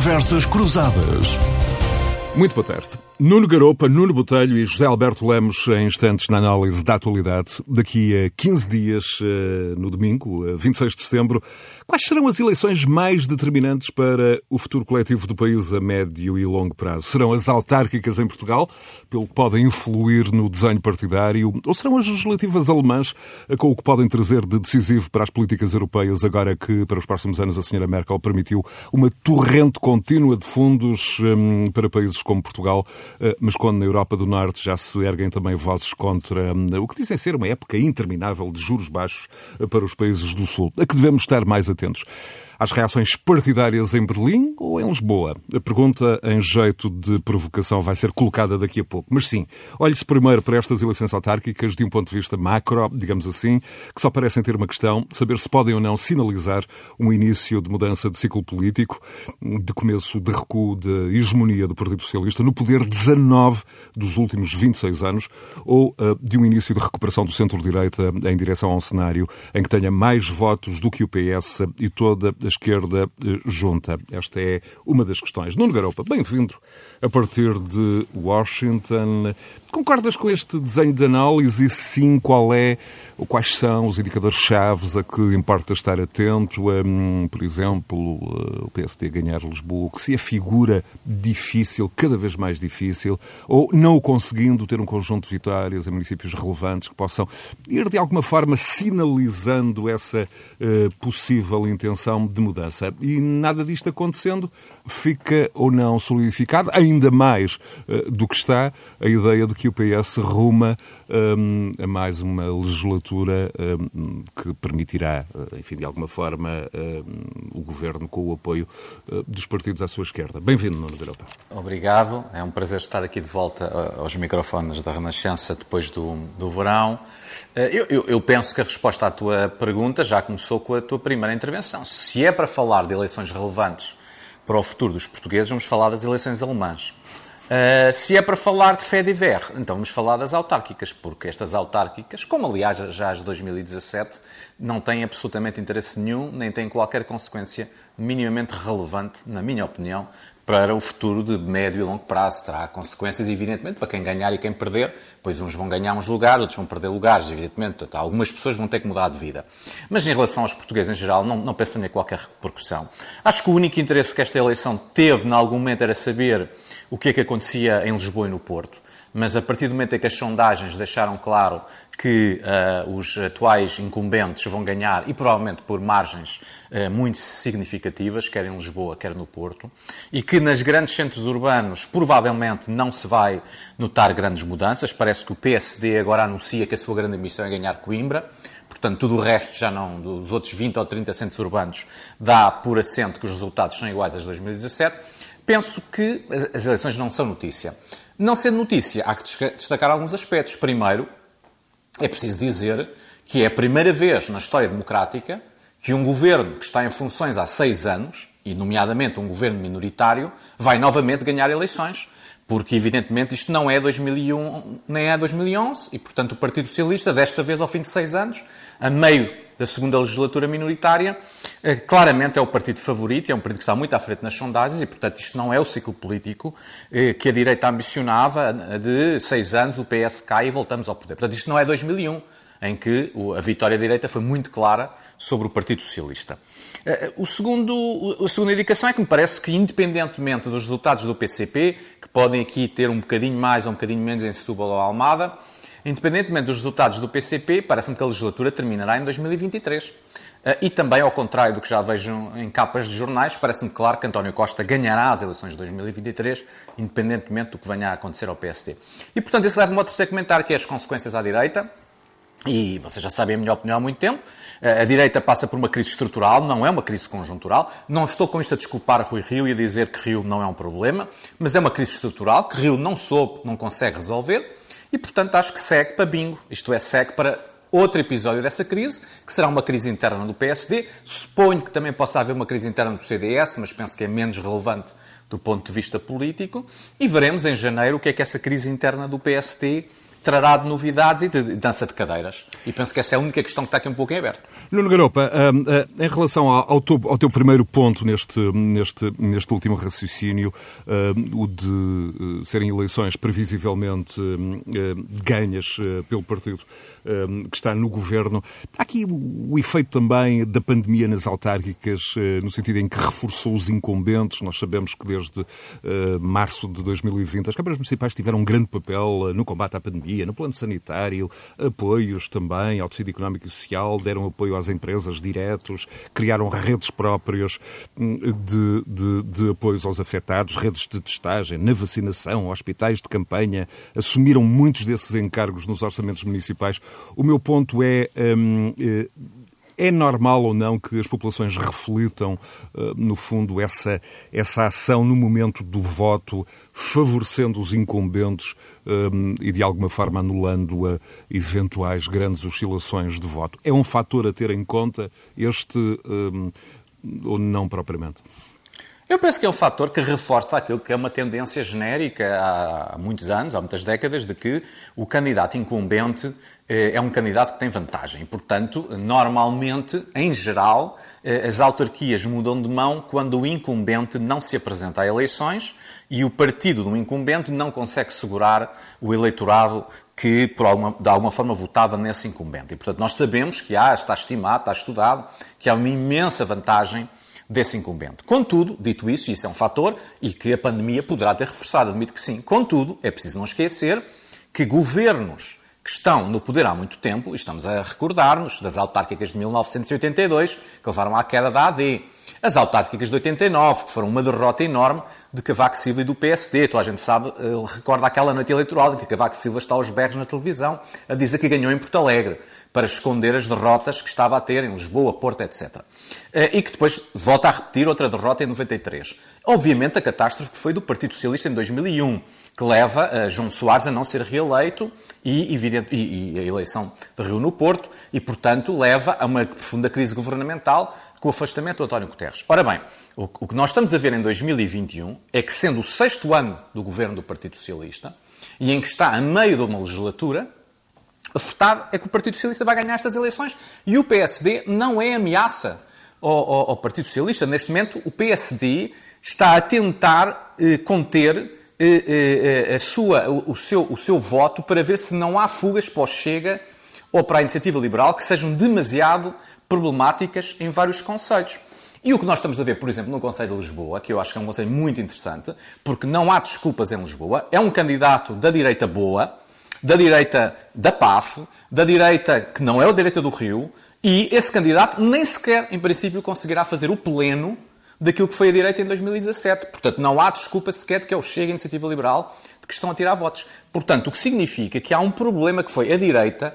Conversas Cruzadas. Muito boa tarde. Nuno Garopa, Nuno Botelho e José Alberto Lemos em instantes na análise da atualidade. Daqui a 15 dias, eh, no domingo, 26 de setembro, quais serão as eleições mais determinantes para o futuro coletivo do país a médio e longo prazo? Serão as autárquicas em Portugal, pelo que podem influir no desenho partidário, ou serão as legislativas alemãs, eh, com o que podem trazer de decisivo para as políticas europeias, agora que, para os próximos anos, a senhora Merkel permitiu uma torrente contínua de fundos hum, para países como Portugal? Eh, mas quando na Europa do Norte já se erguem também vozes contra hum, o que dizem ser uma época interminável de juros baixos eh, para os países do Sul, a que devemos estar mais atentos às reações partidárias em Berlim ou em Lisboa? A pergunta, em jeito de provocação, vai ser colocada daqui a pouco. Mas sim, olhe-se primeiro para estas eleições autárquicas de um ponto de vista macro, digamos assim, que só parecem ter uma questão, saber se podem ou não sinalizar um início de mudança de ciclo político, de começo de recuo da hegemonia do Partido Socialista no poder 19 dos últimos 26 anos, ou uh, de um início de recuperação do centro-direita em direção a um cenário em que tenha mais votos do que o PS e toda a esquerda eh, junta? Esta é uma das questões. Nuno Garopa, bem-vindo a partir de Washington. Concordas com este desenho de análise e sim qual é ou quais são os indicadores chaves a que importa estar atento? Um, por exemplo, eh, o PSD ganhar Lisboa, que se afigura difícil, cada vez mais difícil, ou não conseguindo ter um conjunto de vitórias em municípios relevantes que possam ir de alguma forma sinalizando essa uh, possível intenção de mudança. E nada disto acontecendo, fica ou não solidificado, ainda mais uh, do que está, a ideia de que o PS ruma um, a mais uma legislatura um, que permitirá, uh, enfim, de alguma forma, um, o governo com o apoio uh, dos partidos à sua esquerda. Bem-vindo, Nuno Europa. Obrigado. É um prazer estar aqui de volta aos microfones da Renascença depois do, do verão. Eu, eu, eu, penso que a resposta à tua pergunta já começou com a tua primeira intervenção. Se é para falar de eleições relevantes para o futuro dos portugueses, vamos falar das eleições alemãs. Uh, se é para falar de fé de ver, então vamos falar das autárquicas, porque estas autárquicas, como aliás já as de 2017, não têm absolutamente interesse nenhum, nem têm qualquer consequência minimamente relevante, na minha opinião, para o futuro de médio e longo prazo. Terá consequências, evidentemente, para quem ganhar e quem perder, pois uns vão ganhar uns lugares, outros vão perder lugares, evidentemente. Portanto, algumas pessoas vão ter que mudar de vida. Mas em relação aos portugueses em geral, não, não penso em qualquer repercussão. Acho que o único interesse que esta eleição teve, em algum momento, era saber o que é que acontecia em Lisboa e no Porto. Mas a partir do momento em que as sondagens deixaram claro que uh, os atuais incumbentes vão ganhar, e provavelmente por margens uh, muito significativas, quer em Lisboa, quer no Porto, e que nas grandes centros urbanos provavelmente não se vai notar grandes mudanças. Parece que o PSD agora anuncia que a sua grande ambição é ganhar Coimbra. Portanto, tudo o resto já não, dos outros 20 ou 30 centros urbanos, dá por assento que os resultados são iguais de 2017 penso que as eleições não são notícia. Não sendo notícia, há que destacar alguns aspectos. Primeiro, é preciso dizer que é a primeira vez na história democrática que um governo que está em funções há seis anos, e nomeadamente um governo minoritário, vai novamente ganhar eleições. Porque, evidentemente, isto não é 2001 nem é 2011, e, portanto, o Partido Socialista, desta vez, ao fim de seis anos, a meio da segunda legislatura minoritária, eh, claramente é o partido favorito, é um partido que está muito à frente nas sondagens e, portanto, isto não é o ciclo político eh, que a direita ambicionava de seis anos, o PS cai e voltamos ao poder. Portanto, isto não é 2001, em que a vitória da direita foi muito clara sobre o Partido Socialista. Eh, o segundo, a segunda indicação é que me parece que, independentemente dos resultados do PCP, que podem aqui ter um bocadinho mais ou um bocadinho menos em Setúbal ou Almada, Independentemente dos resultados do PCP, parece-me que a legislatura terminará em 2023. Eh, e também, ao contrário do que já vejo em capas de jornais, parece-me claro que António Costa ganhará as eleições de 2023, independentemente do que venha a acontecer ao PSD. E, portanto, isso leva-me ao terceiro comentário, que é as consequências à direita. E vocês já sabem a minha opinião há muito tempo. Eh, a direita passa por uma crise estrutural, não é uma crise conjuntural. Não estou com isto a desculpar Rui Rio e a dizer que Rio não é um problema, mas é uma crise estrutural que Rio não soube, não consegue resolver. E, portanto, acho que segue para bingo. Isto é, segue para outro episódio dessa crise, que será uma crise interna do PSD. Suponho que também possa haver uma crise interna do CDS, mas penso que é menos relevante do ponto de vista político. E veremos em janeiro o que é que essa crise interna do PSD trará de novidades e de dança de cadeiras. E penso que essa é a única questão que está aqui um pouco em aberto. Nuno Garopa, hum, hum, em relação ao teu, primeiro ponto neste, neste, neste último raciocínio, hum, o de serem eleições previsivelmente ganhas pelo partido que está no governo, há aqui o efeito também da pandemia nas autárquicas, no sentido em que reforçou os incumbentes. Nós sabemos que desde março de 2020 as câmaras municipais tiveram um grande papel no combate à pandemia no plano sanitário, apoios também ao tecido económico e social, deram apoio às empresas diretos, criaram redes próprias hum, de, de, de apoios aos afetados, redes de testagem, na vacinação, hospitais de campanha, assumiram muitos desses encargos nos orçamentos municipais. O meu ponto é. Hum, eh, é normal ou não que as populações reflitam, eh, no fundo, essa, essa ação no momento do voto, favorecendo os incumbentes um, e, de alguma forma, anulando a eventuais grandes oscilações de voto? É um fator a ter em conta este ou não propriamente? Eu penso que é um fator que reforça aquilo que é uma tendência genérica há muitos anos, há muitas décadas, de que o candidato incumbente eh, é um candidato que tem vantagem. Portanto, normalmente, em geral, eh, as autarquias mudam de mão quando o incumbente não se apresenta a eleições e o partido do incumbente não consegue segurar o eleitorado que, por alguma, de alguma forma, votava nesse incumbente. E, portanto, nós sabemos que há, está estimado, está estudado, que há uma imensa vantagem desse incumbente. Contudo, dito isso, e isso é um fator e que a pandemia poderá ter reforçado, admito que sim. Contudo, é preciso não esquecer que governos que estão no poder há muito tempo, e estamos a recordar-nos das autárquicas de 1982, que levaram à queda da AD, as autárquicas de 89, que foram uma derrota enorme de Cavaco Silva e do PSD. Toda a gente sabe, uh, recorda aquela noite eleitoral, de que Cavaco Silva está aos berros na televisão a dizer que ganhou em Porto Alegre, para esconder as derrotas que estava a ter em Lisboa, Porto, etc. Eh, e que depois volta a repetir outra derrota em 93. Obviamente, a catástrofe foi do Partido Socialista em 2001 que leva a João Soares a não ser reeleito e, evidente, e, e a eleição de Rio no Porto e, portanto, leva a uma profunda crise governamental com o afastamento do António Guterres. Ora bem, o, o que nós estamos a ver em 2021 é que, sendo o sexto ano do governo do Partido Socialista e em que está a meio de uma legislatura, a verdade é que o Partido Socialista vai ganhar estas eleições e o PSD não é ameaça ao, ao, ao Partido Socialista. Neste momento, o PSD está a tentar eh, conter eh, eh, a sua, o, seu, o seu voto para ver se não há fugas para o Chega ou para a iniciativa liberal que sejam demasiado problemáticas em vários conselhos. E o que nós estamos a ver, por exemplo, no Conselho de Lisboa, que eu acho que é um conselho muito interessante, porque não há desculpas em Lisboa, é um candidato da direita boa, da direita da PAF, da direita que não é a direita do Rio, e esse candidato nem sequer, em princípio, conseguirá fazer o pleno daquilo que foi a direita em 2017. Portanto, não há desculpa sequer de que é o Chega a Iniciativa Liberal de que estão a tirar votos. Portanto, o que significa que há um problema que foi a direita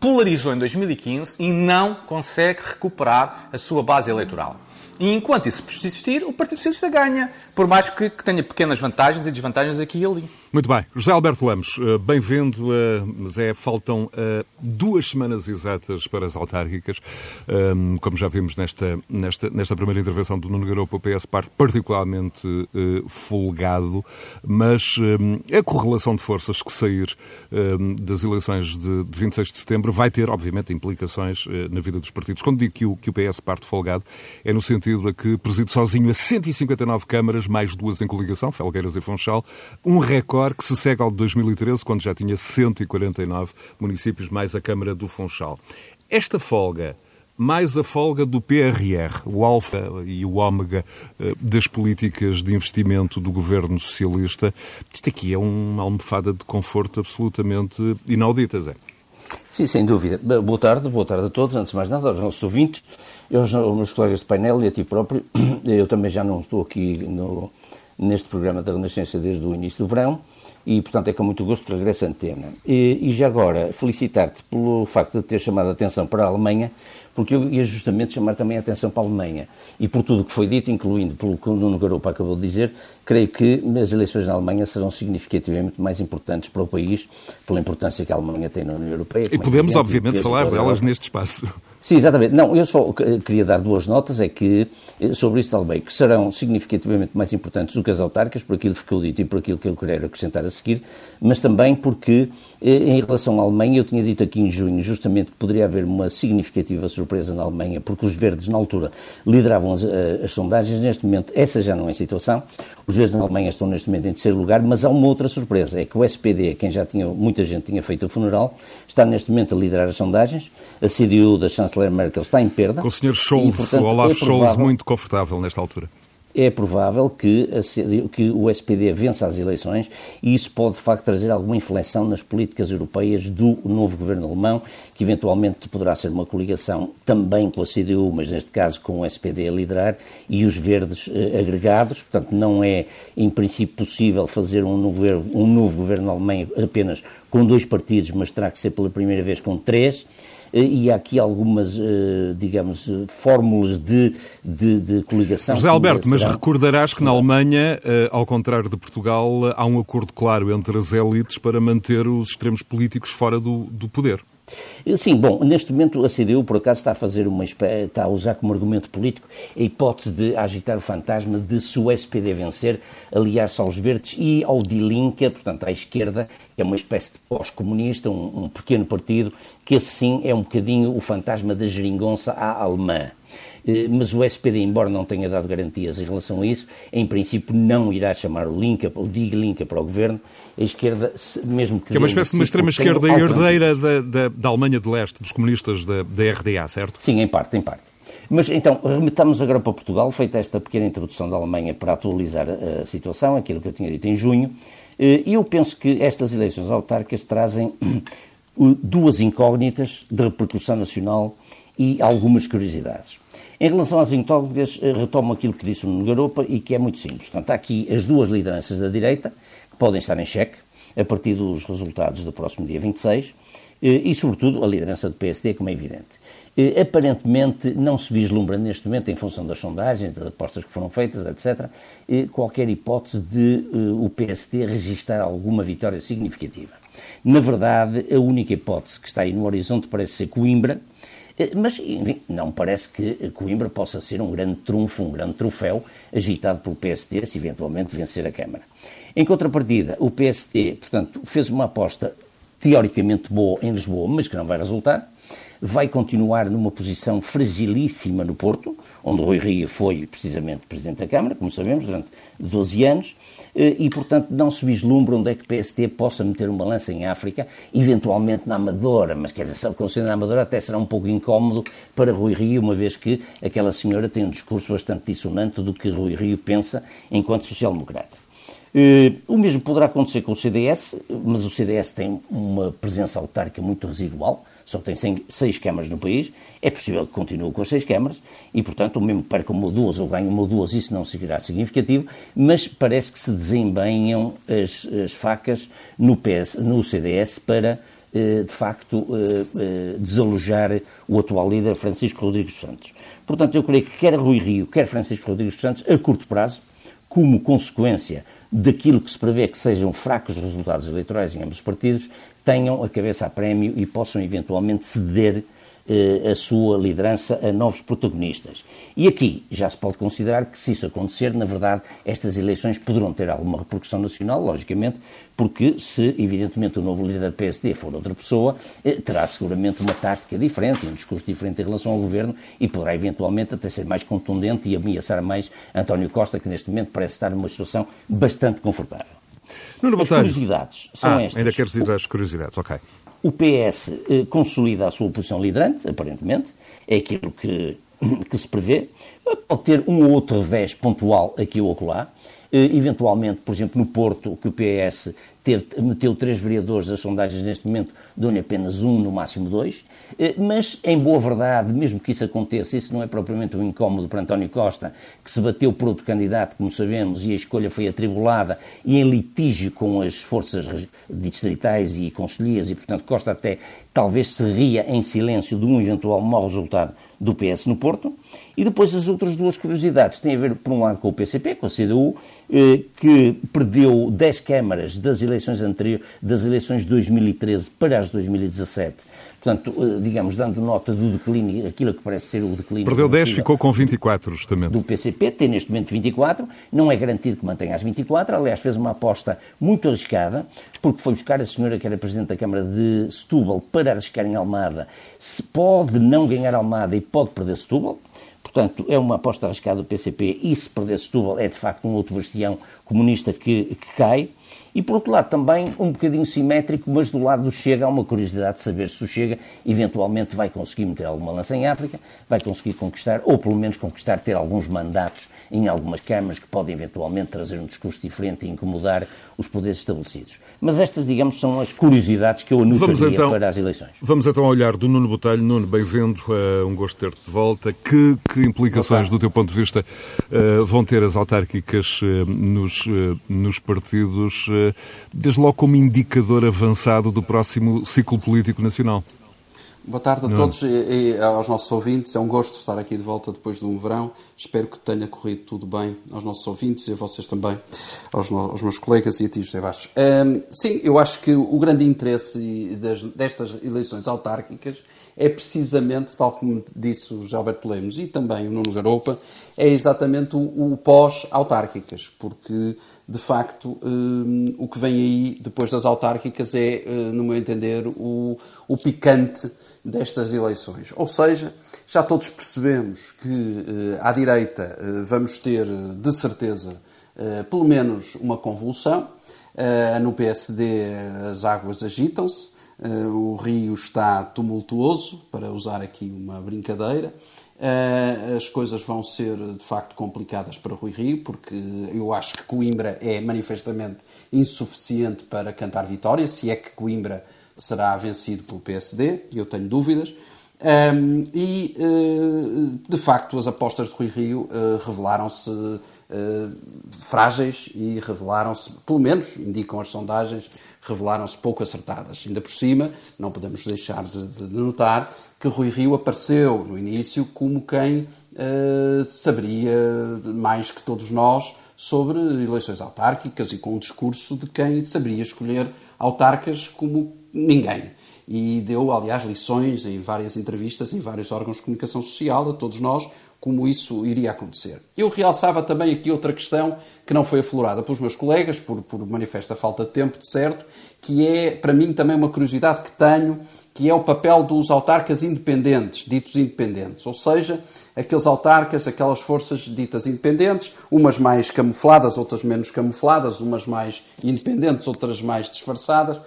polarizou em 2015 e não consegue recuperar a sua base eleitoral. E enquanto isso persistir, o Partido Socialista ganha, por mais que, que tenha pequenas vantagens e desvantagens aqui e ali. Muito bem. José Alberto Lemos, eh, bem-vindo. Eh, mas é, faltam eh, duas semanas exatas para as autárquicas. Ehm, como já vimos nesta, nesta, nesta primeira intervenção do Nuno Garopa, o PS parte particularmente folgado, mas ehm, a correlação de forças que sair ehm, das eleições de 26 de setembro vai ter, obviamente, implicações na vida dos partidos. Quando digo que o, que o PS parte folgado, é no sentido a que preside sozinho a 159 câmaras, mais duas em coligação, Felgueiras e Funchal, um recorde que se segue ao de 2013, quando já tinha 149 municípios, mais a Câmara do Funchal. Esta folga mais a folga do PRR, o alfa e o ômega eh, das políticas de investimento do governo socialista. Isto aqui é uma almofada de conforto absolutamente inaudita, Zé. Sim, sem dúvida. Boa tarde, boa tarde a todos. Antes de mais nada, aos nossos ouvintes aos, meus colegas de painel e a ti próprio. Eu também já não estou aqui no, neste programa da Renascença desde o início do verão e, portanto, é com muito gosto que regresso à antena. E, e já agora, felicitar-te pelo facto de ter chamado a atenção para a Alemanha, porque eu ia justamente chamar também a atenção para a Alemanha. E por tudo o que foi dito, incluindo pelo que o Nuno Garopa acabou de dizer, creio que as eleições na Alemanha serão significativamente mais importantes para o país, pela importância que a Alemanha tem na União Europeia. E podemos, obviamente, falar delas neste espaço. Sim, exatamente. Não, eu só queria dar duas notas, é que, eh, sobre isso também, que serão significativamente mais importantes do que as autárquicas, por aquilo que ficou dito e por aquilo que eu quero acrescentar a seguir, mas também porque, em relação à Alemanha, eu tinha dito aqui em junho, justamente, que poderia haver uma significativa surpresa na Alemanha, porque os verdes, na altura, lideravam as, eh, as sondagens, neste momento, essa já não é a situação, os verdes na Alemanha estão neste momento em terceiro lugar, mas há uma outra surpresa, é que o SPD, quem já tinha, muita gente tinha feito o funeral, está neste momento a liderar as sondagens, a CDU da chanceler Merkel está em perda. Com o Sr. Scholz, e, portanto, o Olaf é Scholz, muito confortável nesta altura. É provável que, a que o SPD vença as eleições e isso pode, de facto, trazer alguma inflexão nas políticas europeias do novo governo alemão, que eventualmente poderá ser uma coligação também com a CDU, mas neste caso com o SPD a liderar, e os verdes eh, agregados. Portanto, não é, em princípio, possível fazer um novo, um novo governo alemão apenas com dois partidos, mas terá que ser pela primeira vez com três. Eh, e há aqui algumas, eh, digamos, eh, fórmulas de, de, de coligação. José Alberto, mas recordarás que na Alemanha, ao contrário de Portugal, há um acordo claro entre as elites para manter os extremos políticos fora do, do poder. Sim, bom, neste momento a CDU por acaso está a fazer uma está a usar como argumento político a hipótese de agitar o fantasma de se o SPD vencer, aliar-se aos verdes e ao Die Linke, portanto à esquerda, que é uma espécie de pós-comunista, um, um, pequeno partido, que esse sim é um bocadinho o fantasma da geringonça à alemã. Eh, mas o SPD, embora não tenha dado garantias em relação a isso, em princípio não irá chamar o Linka, o DIG Linka para o governo. A esquerda, mesmo que. Que é uma espécie de uma extrema-esquerda herdeira da, da, da, Alemanha de Leste, dos comunistas da, da RDA, certo? Sim, em parte, em parte. Mas então, remetamos agora para Portugal, feita esta pequena introdução da Alemanha para atualizar a, a situação, aquilo que eu tinha dito em junho. Eh, eu penso que estas eleições autárquicas trazem duas incógnitas de repercussão nacional e algumas curiosidades. Em relação às incógnitas, eh, retomo aquilo que disse o Nuno Garopa e que é muito simples. Portanto, há aqui as duas lideranças da direita, que podem estar em xeque, a partir dos resultados do próximo dia 26, eh, e, sobretudo, a liderança do PSD, como é evidente. Eh, aparentemente, não se vislumbra neste momento, em função das sondagens, das apostas que foram feitas, etc., qualquer hipótese de o PSD registrar alguma vitória significativa. Na verdade, a única hipótese que está aí no horizonte parece ser Coimbra, mas, enfim, não parece que Coimbra possa ser um grande trunfo, um grande troféu agitado pelo PSD se eventualmente vencer a Câmara. Em contrapartida, o PSD, portanto, fez uma aposta teoricamente boa em Lisboa, mas que não vai resultar. Vai continuar numa posição fragilíssima no Porto, onde Rui Rio foi precisamente Presidente da Câmara, como sabemos, durante 12 anos. Eh, e, portanto, não se vislumbra onde é que o PST possa meter uma lança em África, eventualmente na Amadora, mas quer dizer, considerando na Amadora até será um pouco incómodo para Rui Rio, uma vez que aquela senhora tem um discurso bastante dissonante do que Rui Rio pensa enquanto social-democrata. Uh, o mesmo poderá acontecer com o CDS, mas o CDS tem uma presença autárquica muito residual, só tem seis câmaras no país, é possível que continue com as seis câmaras. E, portanto, o mesmo perca uma ou duas ou ganhe uma ou duas, isso não seguirá significativo, mas parece que se desempenham as, as facas no, PS, no CDS para, eh, de facto, eh, eh, desalojar o atual líder Francisco Rodrigues Santos. Portanto, eu creio que quer Rui Rio, quer Francisco Rodrigues Santos, a curto prazo, como consequência daquilo que se prevê que sejam fracos resultados eleitorais em ambos os partidos, tenham a cabeça a prémio e possam eventualmente ceder eh, a sua liderança a novos protagonistas. E aqui já se pode considerar que, se isso acontecer, na verdade, estas eleições poderão ter alguma repercussão nacional, logicamente, porque se, evidentemente, o novo líder do PSD for outra pessoa, eh, terá seguramente uma tática diferente, um discurso diferente em relação ao governo e poderá, eventualmente, até ser mais contundente e ameaçar mais António Costa, que neste momento parece estar numa situação bastante confortável. Nuno As curiosidades são ah, estas. Ainda queres ir às curiosidades, ok. O PS eh, consolida a sua posição liderante, aparentemente, é aquilo que, que se prevê. Pode ter um ou outro revés pontual aqui ou acolá. Eh, eventualmente, por exemplo, no Porto, que o PS teve, meteu três vereadores, as sondagens neste momento dão-lhe apenas um, no máximo dois. Eh, mas, em boa verdade, mesmo que isso aconteça, isso não é propriamente um incómodo para António Costa, que se bateu por outro candidato, como sabemos, e a escolha foi atribulada e em litígio com as forças distritais e conselheiras, e, portanto, Costa até talvez se ria em silêncio de um eventual mau resultado do PS no Porto. E depois as outras duas curiosidades têm a ver, por um lado, com o PCP, com a CDU, eh, que perdeu 10 câmaras das eleições anteriores, das eleições de 2013 para as de 2017. Portanto, eh, digamos, dando nota do declínio, aquilo que parece ser o declínio. Perdeu 10, ficou com 24, justamente. Do PCP, tem neste momento 24, não é garantido que mantenha as 24, aliás, fez uma aposta muito arriscada, porque foi buscar a senhora que era Presidente da Câmara de Setúbal para arriscar em Almada. Se pode não ganhar Almada e pode perder Setúbal, Portanto, é uma aposta arriscada do PCP e se perder Setúbal é de facto um outro bastião comunista que, que cai. E por outro lado, também um bocadinho simétrico, mas do lado do Chega há uma curiosidade de saber se o Chega eventualmente vai conseguir meter alguma lança em África, vai conseguir conquistar, ou pelo menos conquistar, ter alguns mandatos em algumas câmaras que podem eventualmente trazer um discurso diferente e incomodar os poderes estabelecidos. Mas estas, digamos, são as curiosidades que eu anotaria então, para as eleições. Vamos então olhar do Nuno Botelho. Nuno, bem-vindo, é um gosto ter-te de volta. Que, que implicações, do teu ponto de vista, uh, vão ter as autárquicas uh, nos, nos partidos, desde logo como indicador avançado do próximo ciclo político nacional? Boa tarde a Não. todos e, e, aos nossos ouvintes. É um gosto estar aqui de volta depois de um verão. Espero que tenha corrido tudo bem aos nossos ouvintes e a vocês também, aos, no, aos meus colegas e a ti, José Bastos. Um, sim, eu acho que o grande interesse das, destas eleições autárquicas é precisamente, tal como disse o Gilberto Lemos e também o Nuno Garopa, é exatamente o, o pós-autárquicas, porque, de facto, um, o que vem aí depois das autárquicas é, uh, no meu entender, o, o picante destas eleições. Ou seja, já todos percebemos que eh, à direita eh, vamos ter, de certeza, eh, pelo menos uma convulsão. No PSD as águas agitam-se, o Rio está tumultuoso, para usar aqui uma brincadeira. As coisas vão ser de facto complicadas para Rui Rio, porque eu acho que Coimbra é manifestamente insuficiente para cantar vitória, se é que Coimbra será vencido pelo PSD, eu tenho dúvidas. Um, e, uh, de facto, as apostas de Rui Rio uh, revelaram-se uh, frágeis e revelaram-se, pelo menos indicam as sondagens, revelaram-se pouco acertadas. Ainda por cima, não podemos deixar de, de notar que Rui Rio apareceu no início como quem saberia mais que todos nós sobre eleições autárquicas e com um discurso de quem saberia escolher autarcas como ninguém. E deu, aliás, lições em várias entrevistas, em vários órgãos de comunicação social, a todos nós, como isso iria acontecer. Eu realçava também aqui outra questão que não foi aflorada pelos meus colegas, por, por manifesta falta de tempo, de certo, que é, para mim, também uma curiosidade que tenho, que é o papel dos autarcas independentes, ditos independentes. Ou seja, aqueles autarcas, aquelas forças ditas independentes, umas mais camufladas, outras menos camufladas, umas mais independentes, outras mais disfarçadas,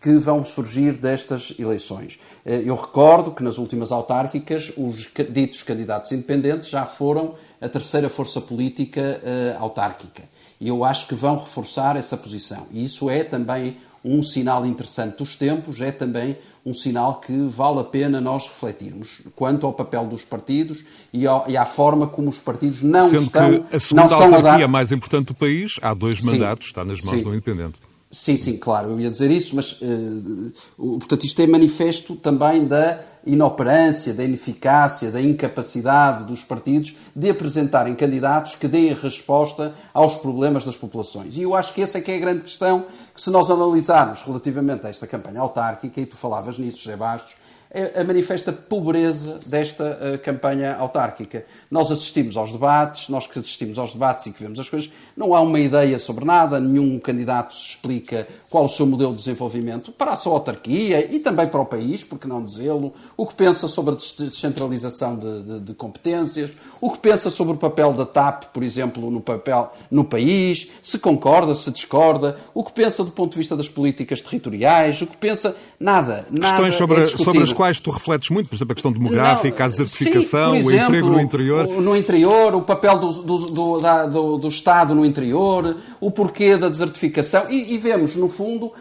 que vão surgir destas eleições. Eh, eu recordo que nas últimas autárquicas os ditos candidatos independentes já foram a terceira força política uh, autárquica. E eu acho que vão reforçar essa posição. E isso é também um sinal interessante dos tempos, é também um sinal que vale a pena nós refletirmos quanto ao papel dos partidos e, ao, e à forma como os partidos não Sendo estão, que a segunda não estão autarquia a dar... mais importante do país, há dois mandatos, sim, está nas mãos sim. do independente. Sim, sim, claro, eu ia dizer isso, mas, uh, portanto, isto é manifesto também da inoperância, da ineficácia, da incapacidade dos partidos de apresentarem candidatos que deem resposta aos problemas das populações. E eu acho que essa é que é a grande questão que, se nós analisarmos relativamente a esta campanha autárquica, e tu falavas nisso, José Bastos, a manifesta pobreza desta uh, campanha autárquica. Nós assistimos aos debates, nós que assistimos aos debates e que vemos as coisas, não há uma ideia sobre nada, nenhum candidato explica qual o seu modelo de desenvolvimento. Para a sua autarquia e também para o país, porque não dizê-lo, o que pensa sobre a descentralização de, de, de, competências, o que pensa sobre o papel da TAP, por exemplo, no papel no país, se concorda, se discorda, o que pensa do ponto de vista das políticas territoriais, o que pensa, nada, nada Questões sobre, é sobre as quais tu refletes muito, por exemplo, a questão demográfica, não, a desertificação, sim, exemplo, o emprego no interior. No interior, o papel do, do, do, da, do, do Estado no interior, o porquê da desertificação, e, e vemos, no fundo,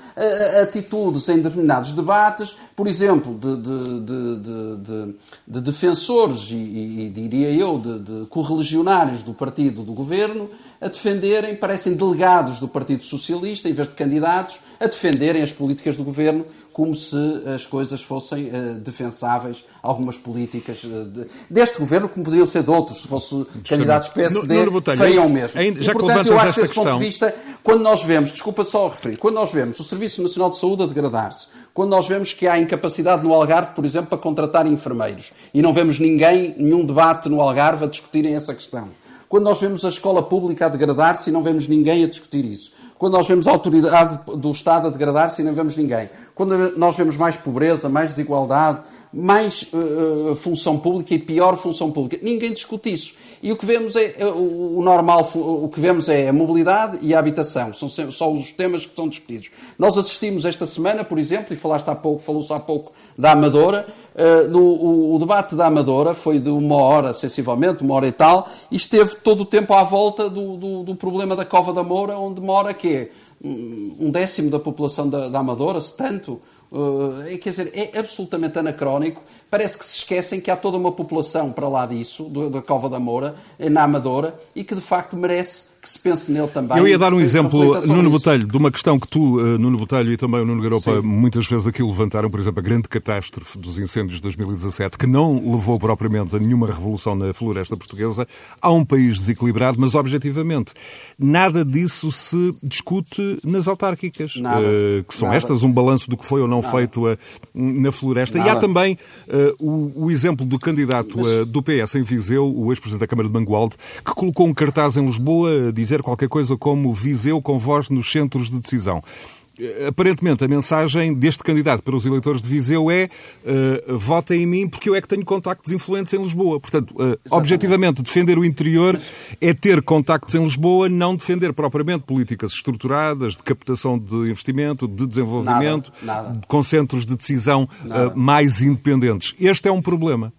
atitudes em determinados debates, por exemplo, de, de, de, de defensores e, e, diria eu, de, correligionários do partido do governo, a defenderem, parecem delegados do Partido Socialista, em vez de candidatos, a defenderem as políticas do governo como se as coisas fossem uh, defensáveis, algumas políticas uh, de, deste governo, como poderiam ser de outros, se fossem candidatos PSD, no, no fariam o mesmo. Ainda, já e, portanto, eu acho que esse ponto de vista, quando nós vemos, desculpa só referir, quando nós vemos o Serviço Nacional de Saúde a degradar-se, quando nós vemos que há incapacidade no Algarve, por exemplo, para contratar enfermeiros, e não vemos ninguém, nenhum debate no Algarve a discutirem essa questão, quando nós vemos a escola pública a degradar-se e não vemos ninguém a discutir isso, quando nós vemos a autoridade do Estado a degradar-se e não vemos ninguém, quando nós vemos mais pobreza, mais desigualdade, mais uh, função pública e pior função pública, ninguém discute isso. E o que vemos é, é o normal, o que vemos é a mobilidade e a habitação. São só os temas que são discutidos. Nós assistimos esta semana, por exemplo, e falaste há pouco, falou-se há pouco da Amadora, uh, no, o, o, debate da Amadora foi de uma hora, sensivelmente, uma hora e tal, e esteve todo o tempo à volta do, do, do problema da Cova da Moura, onde mora, que é um décimo da população da, da Amadora, se tanto, Uh, quer dizer, é absolutamente anacrónico. Parece que se esquecem que há toda uma população para lá disso, do, da Cova da Moura, na Amadora, e que de facto merece que se pense nele também. Eu ia dar um exemplo, Nuno Botelho, de uma questão que tu, uh, Nuno Botelho e também o Nuno Garopa, Sim. muitas vezes aqui levantaram, por exemplo, a grande catástrofe dos incêndios de 2017, que não levou propriamente a nenhuma revolução na floresta portuguesa. Há um país desequilibrado, mas objetivamente nada disso se discute nas autárquicas, uh, que são nada. estas, um balanço do que foi ou não nada. feito uh, na floresta. Nada. E há também o, o, exemplo do candidato mas... do PS em Viseu, o ex-presidente da Câmara de Mangualde, que colocou um cartaz em Lisboa dizer qualquer coisa como Viseu com voz nos centros de decisão aparentemente a mensagem deste candidato para os eleitores de Viseu é uh, votem em mim porque eu é que tenho contactos influentes em Lisboa. Portanto, uh, objetivamente, defender o interior é ter contactos em Lisboa, não defender propriamente políticas estruturadas de captação de investimento, de desenvolvimento, nada, nada. com centros de decisão uh, mais independentes. Este é um problema.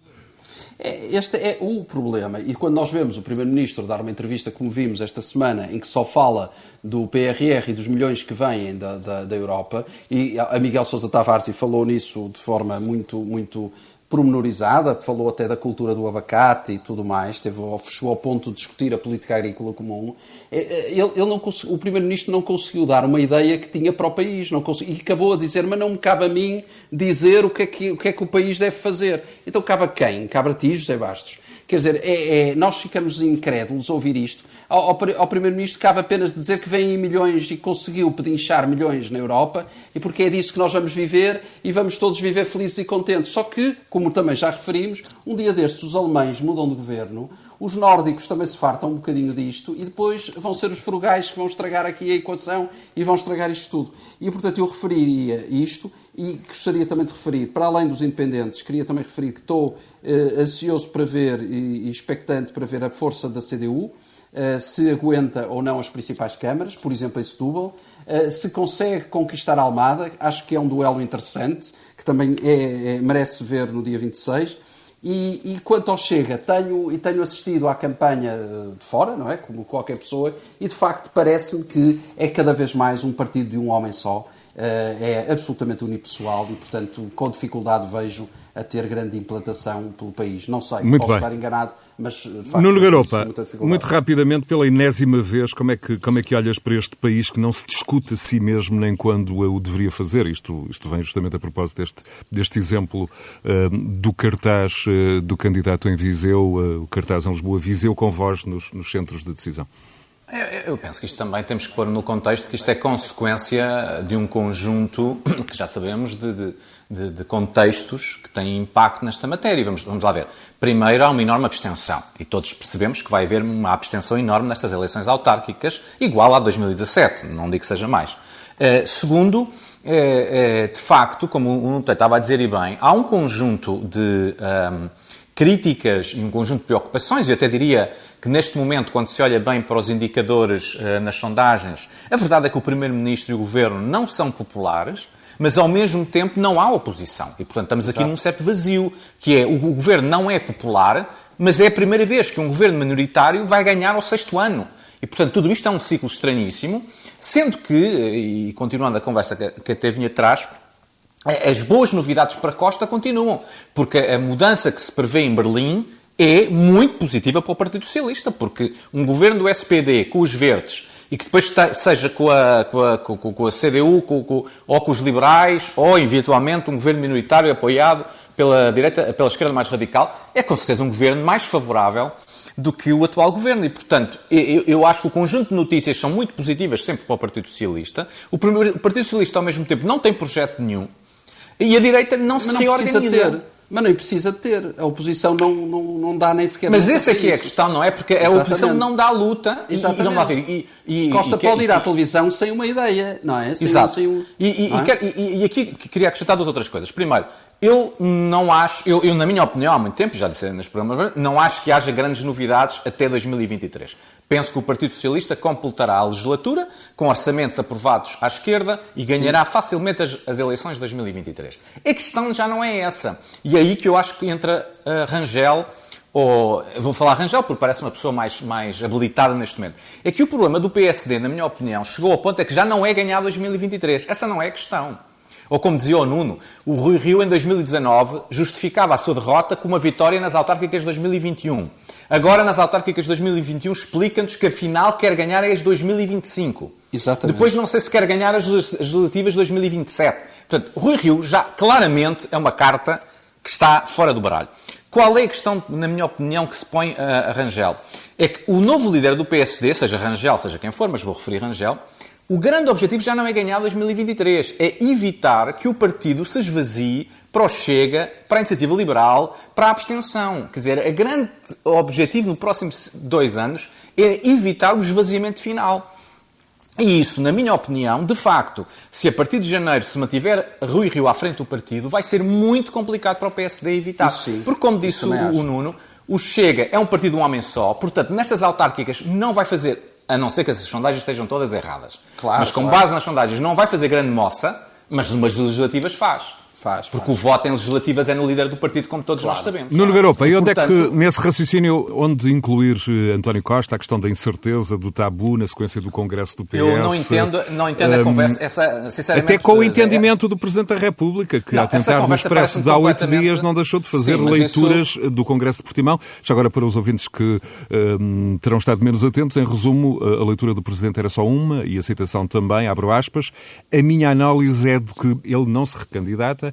É, este é o problema. E quando nós vemos o Primeiro-Ministro dar uma entrevista, como vimos esta semana, em que só fala do PRR e dos milhões que vêm da, da, da Europa, e a Miguel Sousa Tavares falou nisso de forma muito, muito pormenorizada, falou até da cultura do abacate e tudo mais, teve, chegou ao ponto de discutir a política agrícola comum. É, é, ele, ele não o Primeiro-Ministro não conseguiu dar uma ideia que tinha para o país não conseguiu, e acabou a dizer, mas não me cabe a mim dizer o que é que o, que é que o país deve fazer. Então cabe a quem? Cabe a ti, José Bastos. Quer dizer, é, é, nós ficamos incrédulos a ouvir isto. Ao, ao, Primeiro-Ministro cabe apenas dizer que vêm milhões e conseguiu pedinchar milhões na Europa e porque é disso que nós vamos viver e vamos todos viver felizes e contentes. Só que, como também já referimos, um dia destes os alemães mudam de governo, os nórdicos também se fartam um bocadinho disto e depois vão ser os frugais que vão estragar aqui a equação e vão estragar isto tudo. E, portanto, eu referiria isto e gostaria também de referir, para além dos independentes, queria também referir que estou eh, ansioso para ver e, e expectante para ver a força da CDU, eh, se aguenta ou não as principais câmaras, por exemplo em Setúbal, eh, se consegue conquistar a Almada, acho que é um duelo interessante, que também é, é, merece ver no dia 26. E, e quanto ao Chega, tenho, e tenho assistido à campanha de fora, não é? Como qualquer pessoa, e de facto parece-me que é cada vez mais um partido de um homem só eh, é absolutamente unipessoal e, portanto, com dificuldade vejo a ter grande implantação pelo país. Não sei, muito posso bem. estar enganado, mas de facto, Nuno Garopa, muito rapidamente, pela enésima vez, como é, que, como é que olhas para este país que não se discute a si mesmo nem quando o deveria fazer? Isto, isto vem justamente a propósito deste, deste exemplo uh, do cartaz uh, do candidato em Viseu, uh, o cartaz em Lisboa, Viseu com voz nos, nos centros de decisão. Eu penso que isto também temos que pôr no contexto que isto é consequência de um conjunto que já sabemos de, de, de contextos que têm impacto nesta matéria. Vamos, vamos lá ver. Primeiro, há uma enorme abstenção e todos percebemos que vai haver uma abstenção enorme nestas eleições autárquicas, igual a 2017, não digo que seja mais. Uh, segundo, é, é, de facto, como o Nuno estava a dizer e bem, há um conjunto de um, críticas e um conjunto de preocupações, eu até diria que neste momento, quando se olha bem para os indicadores uh, nas sondagens, a verdade é que o Primeiro-Ministro e o Governo não são populares, mas ao mesmo tempo não há oposição. E, portanto, estamos aqui Exato. num certo vazio, que é o Governo não é popular, mas é a primeira vez que um Governo minoritário vai ganhar ao sexto ano. E, portanto, tudo isto é um ciclo estranhíssimo, sendo que, eh, e continuando a conversa que até vinha atrás, eh, as boas novidades para Costa continuam, porque a mudança que se prevê em Berlim é muito positiva para o Partido Socialista, porque um governo do SPD com os verdes e que depois seja com a, com a, com a CDU com, com, ou com os liberais ou, eventualmente, um governo minoritário apoiado pela, direita, pela esquerda mais radical, é com certeza um governo mais favorável do que o atual governo. E, portanto, eu, eu, acho que o conjunto de notícias são muito positivas sempre para o Partido Socialista. O, primeiro, o Partido Socialista, ao mesmo tempo, não tem projeto nenhum. E a direita não Mas se não reorganiza. Mas nem precisa ter. A oposição não, não, não dá nem sequer. Mas esse aqui é, é a questão, não é? Porque Exatamente. a oposição não dá luta e, Exatamente. e ver. E, e, Costa e, pode ir à televisão sem uma ideia, não é? Sem, Exato. Sem um, e, é? e, aqui queria acrescentar duas outras coisas. Primeiro, eu não acho, eu, eu, na minha opinião, há muito tempo, já disse nos programas, não acho que haja grandes novidades até 2023. Penso que o Partido Socialista completará a legislatura com orçamentos aprovados à esquerda e ganhará Sim. facilmente as, as, eleições de 2023. A questão já não é essa. E é aí que eu acho que entra uh, Rangel, ou vou falar Rangel porque parece uma pessoa mais, mais habilitada neste momento. É que o problema do PSD, na minha opinião, chegou ao ponto é que já não é ganhar 2023. Essa não é a questão. Ou como dizia o Nuno, o Rui Rio em 2019 justificava a sua derrota com uma vitória nas autárquicas de 2021. Agora, nas autárquicas de 2021, explica-nos que afinal quer ganhar as 2025. Exatamente. Depois não sei se quer ganhar as legislativas de 2027. Portanto, Rui Rio já claramente é uma carta que está fora do baralho. Qual é a questão, na minha opinião, que se põe a Rangel? É que o novo líder do PSD, seja Rangel, seja quem for, mas vou referir Rangel, o grande objetivo já não é ganhar 2023, é evitar que o partido se esvazie para o Chega, para a Iniciativa Liberal, para a abstenção. Quer dizer, o grande objetivo nos próximos dois anos é evitar o esvaziamento final. E isso, na minha opinião, de facto, se a partir de janeiro se mantiver Rui Rio à frente do partido, vai ser muito complicado para o PSD evitar. Sim, Porque, como disse o, o Nuno, o Chega é um partido de um homem só, portanto, nestas autárquicas não vai fazer a não ser que as sondagens estejam todas erradas. Claro, mas com claro. base nas sondagens não vai fazer grande moça, mas numas legislativas faz. Faz, Porque faz. o voto em legislativas é no líder do partido, como todos claro. nós sabemos. Nuno Garopa, e onde Portanto, é que, nesse raciocínio, onde incluir eh, António Costa, a questão da incerteza, do tabu na sequência do Congresso do PS? Eu não entendo, não entendo um, a conversa, essa, sinceramente... Até com o entendimento do Presidente da República, que não, a tentar no Expresso de há oito dias não deixou de fazer Sim, leituras isso... do Congresso de Portimão. Já agora, para os ouvintes que um, terão estado menos atentos, em resumo, a leitura do Presidente era só uma, e a citação também, abro aspas, a minha análise é de que ele não se recandidata,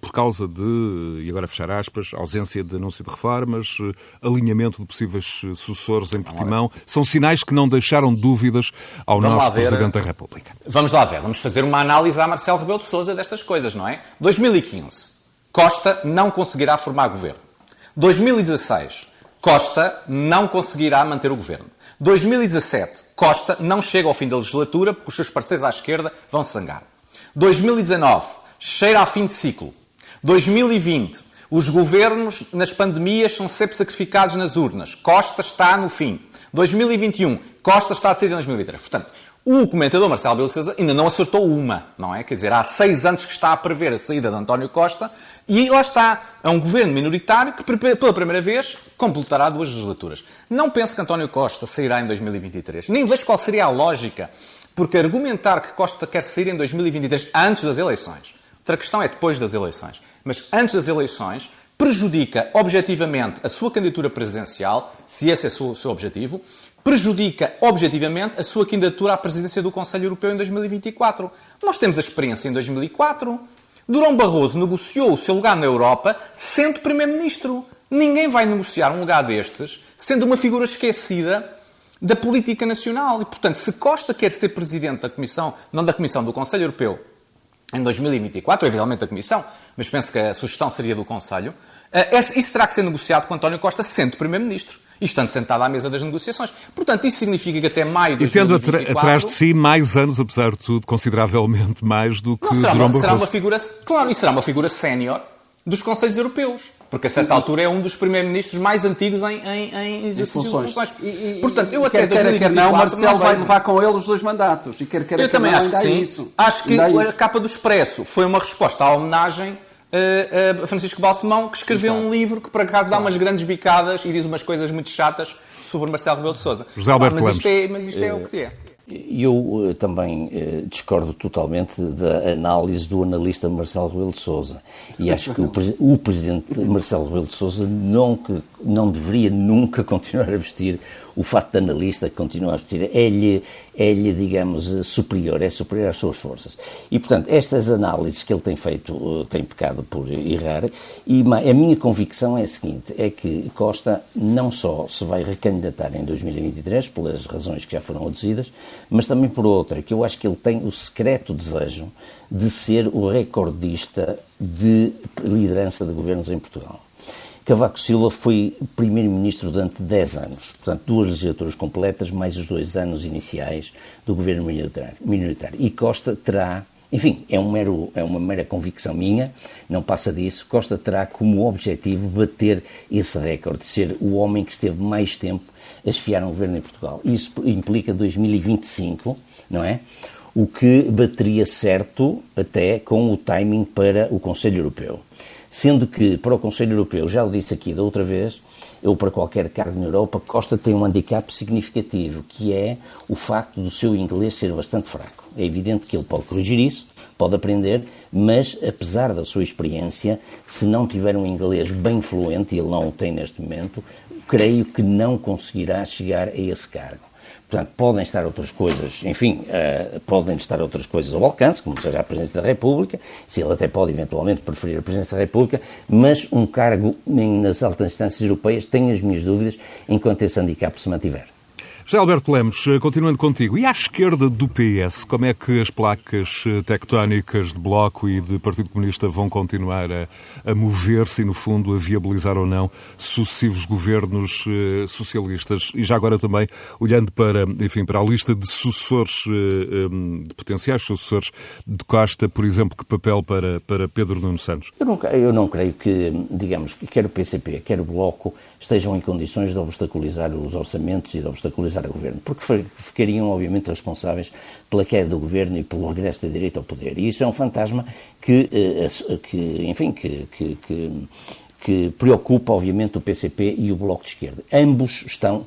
por causa de, e agora fechar aspas, ausência de anúncio de reformas, alinhamento de possíveis sucessores em Portimão, são sinais que não deixaram dúvidas ao vamos nosso Presidente da República. Vamos lá ver, vamos fazer uma análise a Marcelo Rebelo de Sousa destas coisas, não é? 2015, Costa não conseguirá formar governo. 2016, Costa não conseguirá manter o governo. 2017, Costa não chega ao fim da legislatura porque os seus parceiros à esquerda vão sangar. 2019, cheira a fim de ciclo. 2020. Os governos nas pandemias são sempre sacrificados nas urnas. Costa está no fim. 2021. Costa está a sair em 2023. Portanto, o comentador Marcelo Belo Souza ainda não acertou uma, não é? Quer dizer, há seis anos que está a prever a saída de António Costa e lá está. É um governo minoritário que, pela primeira vez, completará duas legislaturas. Não penso que António Costa sairá em 2023. Nem vejo qual seria a lógica, porque argumentar que Costa quer sair em 2023 antes das eleições. Outra questão é depois das eleições mas antes das eleições, prejudica objetivamente a sua candidatura presidencial, se esse é o seu objetivo, prejudica objetivamente a sua candidatura à presidência do Conselho Europeu em 2024. Nós temos a experiência em 2004. Durão Barroso negociou o seu lugar na Europa sendo Primeiro-Ministro. Ninguém vai negociar um lugar destes sendo uma figura esquecida da política nacional. E, portanto, se Costa quer ser Presidente da Comissão, não da Comissão, do Conselho Europeu em 2024, eventualmente da Comissão, mas penso que a sugestão seria do Conselho, eh, isso terá que ser negociado com António Costa sendo Primeiro-Ministro e estando sentado à mesa das negociações. Portanto, isso significa que até maio de 2024... E tendo atrás de si mais anos, apesar de tudo, consideravelmente mais do que não, será, uma, será uma figura, Claro, e será uma figura sénior dos Conselhos Europeus. Porque a certa altura é um dos primeiros-ministros mais antigos em, em, em exercício de funções. E, e, Portanto, eu até quer, quer, quer não, Marcelo vai levar com ele os dois mandatos. E quer, quer, eu quer também não, acho que sim. Isso. Acho que a capa do Expresso foi uma resposta à homenagem a Francisco Balsemão, que escreveu Exato. um livro que, por acaso, dá umas grandes bicadas e diz umas coisas muito chatas sobre Marcelo Rebelo de Sousa. José Alberto mas, isto é, mas isto é, é o que é. Eu uh, também uh, discordo totalmente da análise do analista Marcelo Rebelo de Sousa. E acho que o, o, presidente Marcelo Rebelo de Sousa não, que, não deveria nunca continuar a vestir o fato de analista que continua a repetir é-lhe, é-lhe, digamos, superior, é superior às suas forças. E, portanto, estas análises que ele tem feito, tem pecado por errar, e a minha convicção é a seguinte, é que Costa não só se vai recandidatar em 2023, pelas razões que já foram aduzidas, mas também por outra, que eu acho que ele tem o secreto desejo de ser o recordista de liderança de governos em Portugal. Cavaco Silva foi primeiro-ministro durante 10 anos, portanto, duas legislaturas completas, mais os dois anos iniciais do governo minoritário. E Costa terá, enfim, é, um mero, é uma mera convicção minha, não passa disso, Costa terá como objetivo bater esse recorde, ser o homem que esteve mais tempo a esfiar um governo em Portugal. Isso implica 2025, não é? o que bateria certo até com o timing para o Conselho Europeu. Sendo que, para o Conselho Europeu, já o disse aqui da outra vez, ou para qualquer cargo na Europa, Costa tem um handicap significativo, que é o facto do seu inglês ser bastante fraco. É evidente que ele pode corrigir isso, pode aprender, mas apesar da sua experiência, se não tiver um inglês bem fluente, e ele não o tem neste momento, creio que não conseguirá chegar a esse cargo. Portanto, podem estar outras coisas, enfim, uh, podem estar outras coisas ao alcance, como seja a Presidência da República, se ele até pode eventualmente preferir a Presidência da República, mas um cargo nas altas instâncias europeias, tenho as minhas dúvidas enquanto esse handicap se mantiver. José Alberto Lemos, eh, continuando contigo, e à esquerda do PS, como é que as placas eh, tectónicas de Bloco e de Partido Comunista vão continuar a, a mover-se e, no fundo, a viabilizar ou não sucessivos governos uh, socialistas? E já agora também, olhando para, enfim, para a lista de sucessores, um, de potenciais sucessores de Costa, por exemplo, que papel para, para Pedro Nuno Santos? Eu não, eu não creio que, digamos, quer o PCP, quer o Bloco estejam em condições de obstaculizar os orçamentos e de obstaculizar o governo, porque ficariam, obviamente, responsáveis pela queda do governo e pelo regresso da direita ao poder. E isso é um fantasma que, eh, que enfim, que, que, que, que preocupa, obviamente, o PCP e o Bloco de Esquerda. Ambos estão,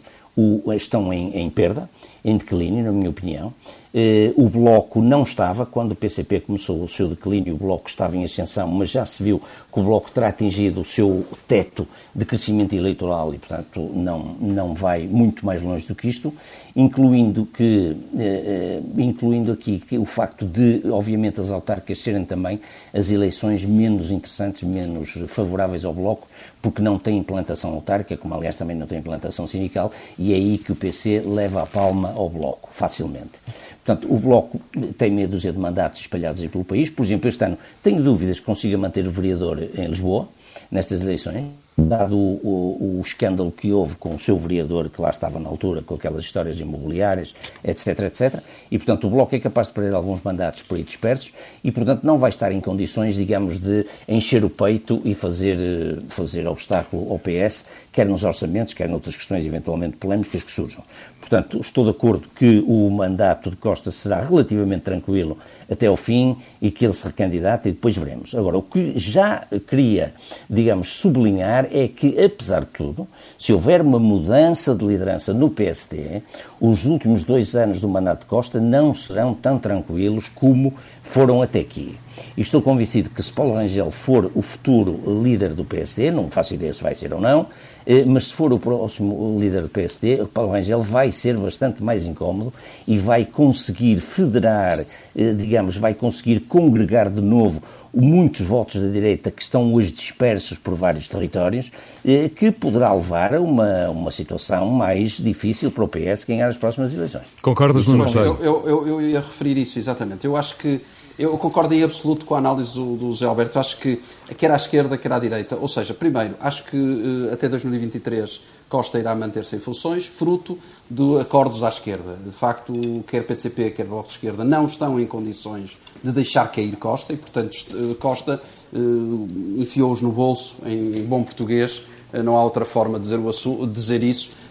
estão em, em perda, em declínio, na minha opinião. Eh, o Bloco não estava, quando o PCP começou o seu declínio, o Bloco estava em ascensão, mas já se viu que o Bloco terá atingido o seu teto de crescimento eleitoral e, portanto, não, não vai muito mais longe do que isto, incluindo, que, eh, eh, incluindo aqui que o facto de, obviamente, as autárquicas serem também as eleições menos interessantes, menos favoráveis ao Bloco, porque não tem implantação autárquica, como aliás também não tem implantação sindical, e é aí que o PC leva a palma ao Bloco, facilmente. Portanto, o Bloco tem meia dúzia de mandatos espalhados aí pelo país. Por exemplo, este ano tenho dúvidas que consiga manter o vereador em Lisboa, nestas eleições dado o, o, o, escândalo que houve com o seu vereador, que lá estava na altura, com aquelas histórias imobiliárias, etc, etc. E, portanto, o Bloco é capaz de perder alguns mandatos por aí dispersos e, portanto, não vai estar em condições, digamos, de encher o peito e fazer, eh, fazer obstáculo ao PS, quer nos orçamentos, quer noutras questões eventualmente polémicas que surjam. Portanto, estou de acordo que o mandato de Costa será relativamente tranquilo até ao fim e que ele se recandidate e depois veremos. Agora, o que já queria, digamos, sublinhar é que, apesar de tudo, se houver uma mudança de liderança no PSD, os últimos dois anos do mandato de Costa não serão tão tranquilos como foram até aqui. E estou convencido que se Paulo Rangel for o futuro líder do PSD, não faço ideia se vai ser ou não, eh, mas se for o próximo líder do PSD, o Paulo Rangel vai ser bastante mais incómodo e vai conseguir federar, eh, digamos, vai conseguir congregar de novo muitos votos da direita que estão hoje dispersos por vários territórios, eh, que poderá levar a uma, uma situação mais difícil para o PS ganhar as próximas eleições. Concordas, Nuno eu, eu, eu, eu ia referir isso, exatamente. Eu acho que eu concordo em absoluto com a análise do, do José Alberto. Acho que quer à esquerda, quer à direita. Ou seja, primeiro, acho que uh, até 2023 Costa irá manter-se em funções, fruto de acordos à esquerda. De facto, quer PCP, quer Bloco de Esquerda não estão em condições de deixar cair Costa e, portanto, eh, Costa uh, enfiou-os no bolso, em bom português, uh, não há outra forma de dizer, o, dizer isso,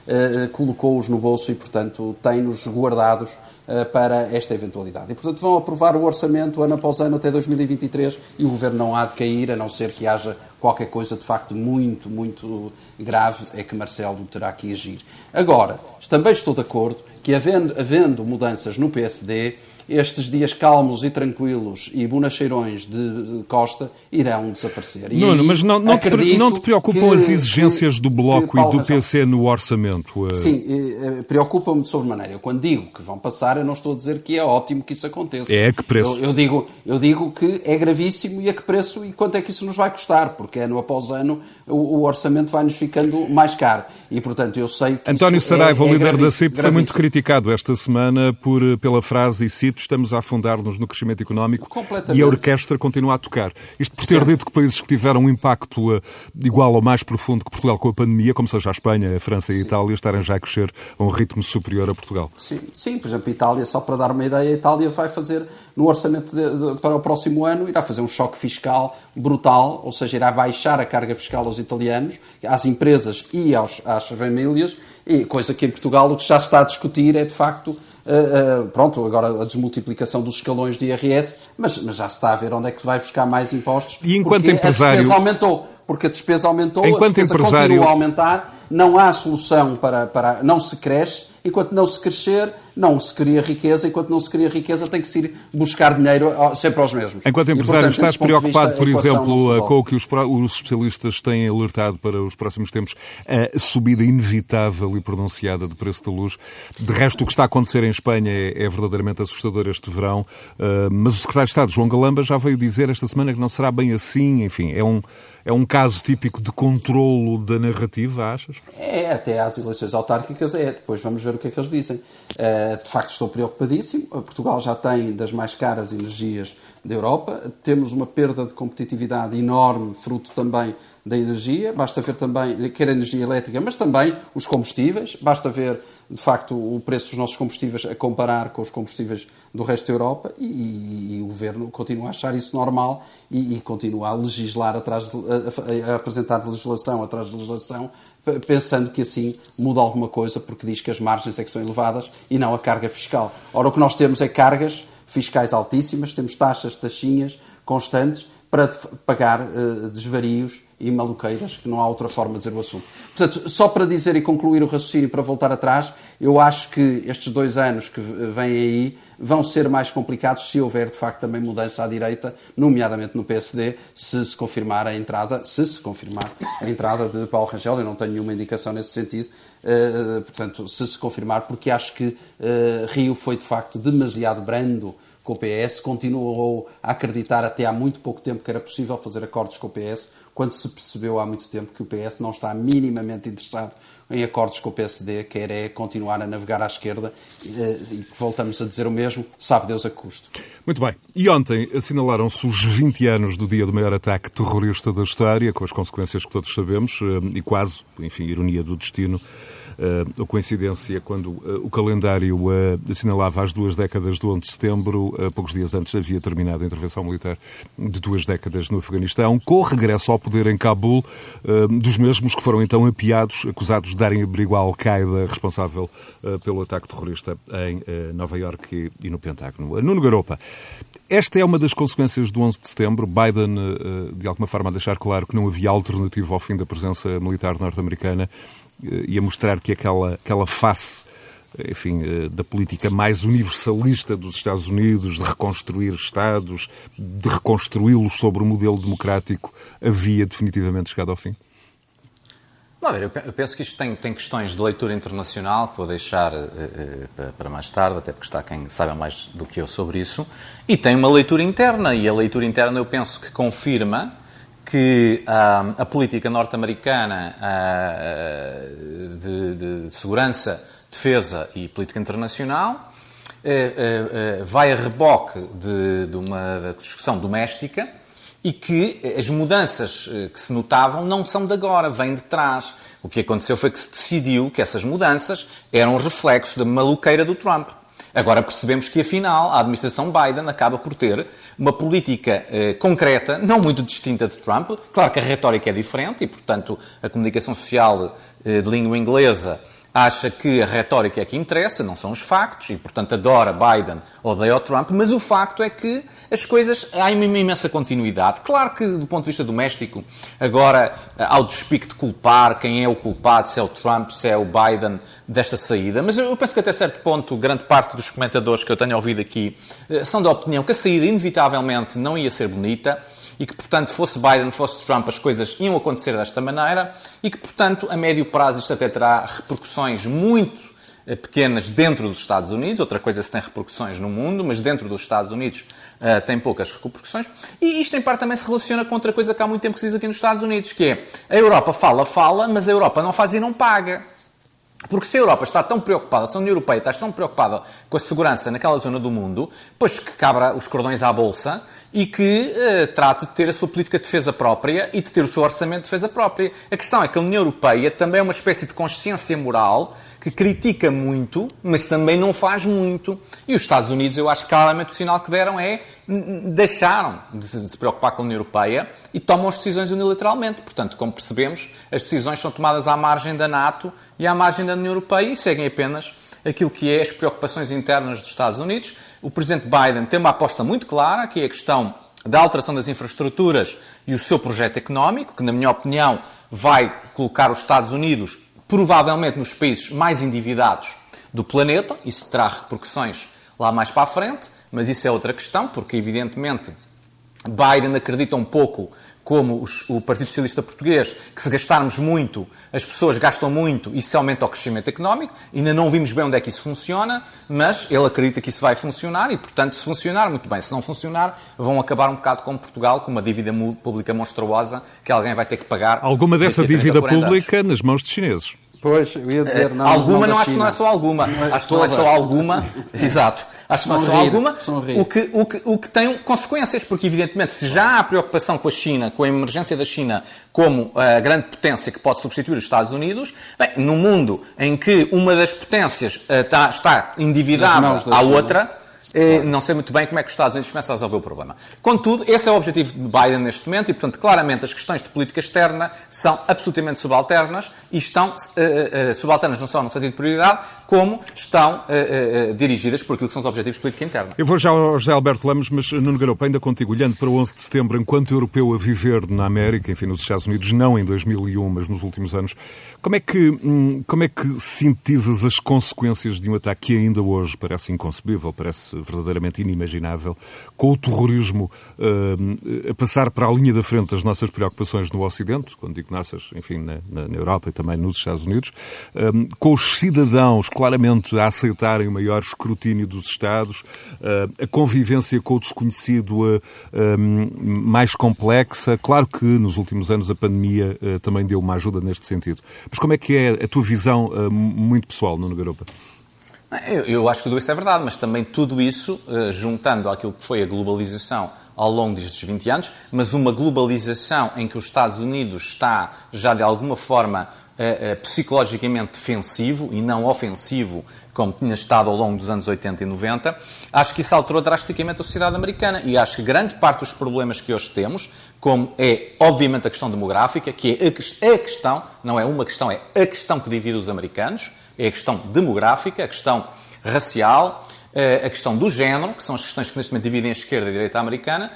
colocou-os no bolso e, portanto, tem-nos guardados eh, para esta eventualidade. E, portanto, vão aprovar o orçamento ano após ano até 2023 e o Governo não há de cair, a não ser que haja qualquer coisa de facto muito, muito grave, é que Marcelo terá que agir. Agora, também estou de acordo que, havendo, havendo mudanças no PSD, estes dias calmos e tranquilos e bonacheirões de, de Costa irão desaparecer. Nuno, mas não, não, te, não te preocupam que, as exigências que, do Bloco e do PC no orçamento? Sim, eh, preocupa-me de sobremaneira. Eu, quando digo que vão passar, eu não estou a dizer que é ótimo que isso aconteça. É a que preço? Eu, eu, digo, eu digo que é gravíssimo e a que preço e quanto é que isso nos vai custar, porque ano após ano o, o orçamento vai-nos ficando mais caro. E, portanto, eu sei que António Saraiva, é, é líder da CIP, foi muito criticado esta semana por, pela frase, e cito, estamos a afundar-nos no crescimento económico e a orquestra continua a tocar. Isto por ter certo. dito que países que tiveram um impacto uh, igual ou mais profundo que Portugal com a pandemia, como seja a Espanha, a França e a Itália, estarem já a crescer a um ritmo superior a Portugal. Sim, sim por exemplo, a Itália, só para dar uma ideia, a Itália vai fazer, no orçamento de, de, para o próximo ano, irá fazer um choque fiscal brutal, ou seja, irá baixar a carga fiscal aos italianos, às empresas e aos, às famílias, e coisa que em Portugal o que já se está a discutir é de facto Uh, uh, pronto, agora a desmultiplicação dos escalões de IRS, mas, mas, já se está a ver onde é que vai buscar mais impostos. E enquanto empresário... a despesa aumentou, porque a despesa aumentou, enquanto a despesa empresário... continua a aumentar, não há solução para, para... não se cresce, enquanto não se crescer, não se cria riqueza, enquanto não se cria riqueza, tem que se ir buscar dinheiro sempre aos mesmos. Enquanto empresário, e, portanto, estás preocupado, vista, por exemplo, com o que os, os, especialistas têm alertado para os próximos tempos, a subida inevitável e pronunciada do preço da luz. De resto, o que está a acontecer em Espanha é, é verdadeiramente assustador este verão, uh, mas o secretário de Estado, João Galamba, já veio dizer esta semana que não será bem assim, enfim, é um é um caso típico de controlo da narrativa, achas? É, até às eleições autárquicas é. Depois vamos ver o que é que eles dizem. Uh, de facto, estou preocupadíssimo. Portugal já tem das mais caras energias da Europa. Temos uma perda de competitividade enorme, fruto também da energia. Basta ver também, quer a energia elétrica, mas também os combustíveis. Basta ver, de facto, o preço dos nossos combustíveis a comparar com os combustíveis do resto da Europa e, e, e o Governo continua a achar isso normal e, e continua a legislar atrás de, a, a, apresentar legislação atrás de legislação pensando que assim muda alguma coisa porque diz que as margens é que são elevadas e não a carga fiscal. Ora, o que nós temos é cargas fiscais altíssimas, temos taxas, taxinhas constantes para pagar uh, desvarios e maluqueiras, que não há outra forma de dizer o assunto. Portanto, só para dizer e concluir o raciocínio para voltar atrás, eu acho que estes dois anos que vêm aí vão ser mais complicados se houver, de facto, também mudança à direita, nomeadamente no PSD, se se confirmar a entrada, se se confirmar a entrada de Paulo Rangel, eu não tenho nenhuma indicação nesse sentido, uh, portanto, se se confirmar, porque acho que uh, Rio foi, de facto, demasiado brando com o PS, continuou a acreditar até há muito pouco tempo que era possível fazer acordos com o PS, quando se percebeu há muito tempo que o PS não está minimamente interessado em acordos com o PSD, quer é continuar a navegar à esquerda eh, e voltamos a dizer o mesmo, sabe Deus a custo. Muito bem. E ontem assinalaram-se os 20 anos do dia do maior ataque terrorista da história, com as consequências que todos sabemos, eh, e quase, enfim, ironia do destino, uh, coincidência quando uh, o calendário uh, assinalava as duas décadas do 11 de setembro, poucos dias antes havia terminado a intervenção militar de duas décadas no Afeganistão, com o regresso ao poder em Cabul dos mesmos que foram então apiados, acusados de darem abrigo à Al-Qaeda, responsável pelo ataque terrorista em Nova Iorque e, e no Pentágono. Nuno Garopa, esta é uma das consequências do 11 de setembro. Biden, de alguma forma, a deixar claro que não havia alternativa ao fim da presença militar norte-americana e a mostrar que aquela, aquela face enfim, eh, da política mais universalista dos Estados Unidos, de reconstruir Estados, de reconstruí-los sobre o modelo democrático, havia definitivamente chegado ao fim? Não, eu penso que isto tem, tem questões de leitura internacional que vou deixar para mais tarde, até porque está quem saiba mais do que eu sobre isso, e tem uma leitura interna, e a leitura interna eu penso que confirma que uh, a política norte-americana uh, de, de, segurança, defesa e política internacional uh, vai a reboque de, de uma discussão doméstica e que as mudanças que se notavam não são de agora, vêm de trás. O que aconteceu foi que se decidiu que essas mudanças eram reflexo da maluqueira do Trump. Agora percebemos que, afinal, a administração Biden acaba por ter uma política eh, concreta, não muito distinta de Trump. Claro que a retórica é diferente e, portanto, a comunicação social eh, de língua inglesa acha que a retórica é que interessa, não são os factos, e portanto adora Biden, odeia o Trump, mas o facto é que as coisas, há uma imensa continuidade. Claro que do ponto de vista doméstico, agora há o despique de culpar quem é o culpado, se é o Trump, se é o Biden desta saída, mas eu penso que até certo ponto, grande parte dos comentadores que eu tenho ouvido aqui eh, são da opinião que a saída inevitavelmente não ia ser bonita, e que, portanto, fosse Biden, fosse Trump, as coisas iam acontecer desta maneira e que, portanto, a médio prazo isto até terá repercussões muito eh, pequenas dentro dos Estados Unidos, outra coisa é se tem repercussões no mundo, mas dentro dos Estados Unidos uh, tem poucas repercussões. E isto, em parte, também se relaciona com outra coisa que há muito tempo que se diz aqui nos Estados Unidos, que é a Europa fala, fala, mas a Europa não faz e não paga. Porque se a Europa está tão preocupada, se a União Europeia está tão preocupada com a segurança naquela zona do mundo, pois que cabra os cordões à bolsa e que eh, trate de ter a sua política de defesa própria e de ter o seu orçamento de defesa própria. A questão é que a União Europeia também é uma espécie de consciência moral que critica muito, mas também não faz muito. E os Estados Unidos, eu acho que claramente o sinal que deram é deixaram de se preocupar com a União Europeia e tomam as decisões unilateralmente. Portanto, como percebemos, as decisões são tomadas à margem da NATO e à margem da União Europeia e seguem apenas aquilo que é as preocupações internas dos Estados Unidos. O presidente Biden tem uma aposta muito clara, que é a questão da alteração das infraestruturas e o seu projeto económico, que, na minha opinião, vai colocar os Estados Unidos provavelmente nos países mais endividados do planeta. Isso terá repercussões lá mais para a frente, mas isso é outra questão, porque, evidentemente, Biden acredita um pouco como os, o Partido Socialista Português, que se gastarmos muito, as pessoas gastam muito e isso aumenta o crescimento económico. Ainda não vimos bem onde é que isso funciona, mas ele acredita que isso vai funcionar e, portanto, se funcionar, muito bem. Se não funcionar, vão acabar um bocado como Portugal, com uma dívida pública monstruosa que alguém vai ter que pagar. Alguma dessa dívida pública anos. nas mãos de chineses. Pois, eu ia dizer, não. Alguma, não, não acho que não é só alguma. É acho que não é só alguma. Exato afirmação alguma, o que, o, que, o que tem consequências, porque evidentemente se já há preocupação com a China, com a emergência da China como a grande potência que pode substituir os Estados Unidos, bem, no mundo em que uma das potências está, está endividada à outra, Claro. Não sei muito bem como é que os Estados Unidos começam a resolver o problema. Contudo, esse é o objetivo de Biden neste momento e, portanto, claramente as questões de política externa são absolutamente subalternas e estão uh, uh, subalternas não só no sentido de prioridade, como estão uh, dirigidas por aquilo que são os objetivos de política interna. Eu vou já ao José Alberto Lemos, mas Nuno Garopa, ainda contigo, olhando para o 11 de setembro, enquanto europeu a viver na América, enfim, nos Estados Unidos, não em 2001, mas nos últimos anos, como é que, hum, como é que sintetizas as consequências de um ataque que ainda hoje parece inconcebível, parece verdadeiramente inimaginável, com o terrorismo uh, a passar para a linha da frente das nossas preocupações no Ocidente, quando digo nossas, enfim, na, na Europa e também nos Estados Unidos, uh, com os cidadãos claramente a aceitarem o maior escrutínio dos Estados, uh, a convivência com o desconhecido mais complexa. Claro que nos últimos anos a pandemia também deu uma ajuda neste sentido. Mas como é que é a tua visão muito pessoal, Nuno Garopa? Eu, eu, acho que tudo isso é verdade, mas também tudo isso, uh, juntando aquilo que foi a globalização ao longo destes 20 anos, mas uma globalização em que os Estados Unidos está já de alguma forma uh, uh, psicologicamente defensivo e não ofensivo, como tinha estado ao longo dos anos 80 e 90, acho que isso alterou drasticamente a sociedade americana. E acho que grande parte dos problemas que hoje temos, como é obviamente a questão demográfica, que é a questão, não é uma questão, é a questão que divide os americanos, é a questão demográfica, a questão racial, eh, a questão do género, que são as questões que neste momento dividem a esquerda e a direita americana.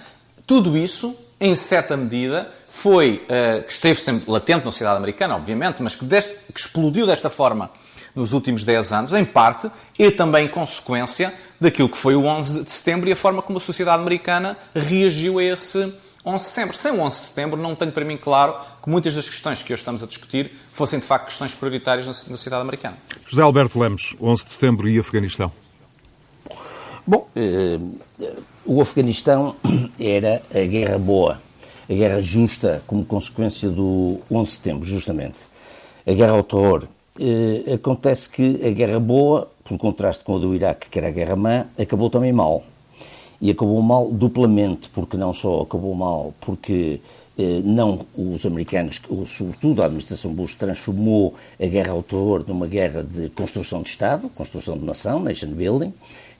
Tudo isso, em certa medida, foi, eh, que esteve sempre latente na sociedade americana, obviamente, mas que, deste, que explodiu desta forma nos últimos 10 anos, em parte, é também consequência daquilo que foi o 11 de setembro e a forma como a sociedade americana reagiu a esse 11 de setembro. Sem o 11 de setembro, não tenho para mim claro que muitas das questões que hoje estamos a discutir fossem, de facto, questões prioritárias na sociedade americana. José Alberto Lemos, 11 de setembro e Afeganistão. Bom, eh, o Afeganistão era a guerra boa, a guerra justa como consequência do 11 de setembro, justamente. A guerra ao terror. Eh, acontece que a guerra boa, por contraste com a do Iraque, que era a guerra má, acabou também mal e acabou mal duplamente, porque não só acabou mal porque eh, não os americanos, sobretudo a administração Bush, transformou a guerra ao terror numa guerra de construção de Estado, construção de nação, nation building,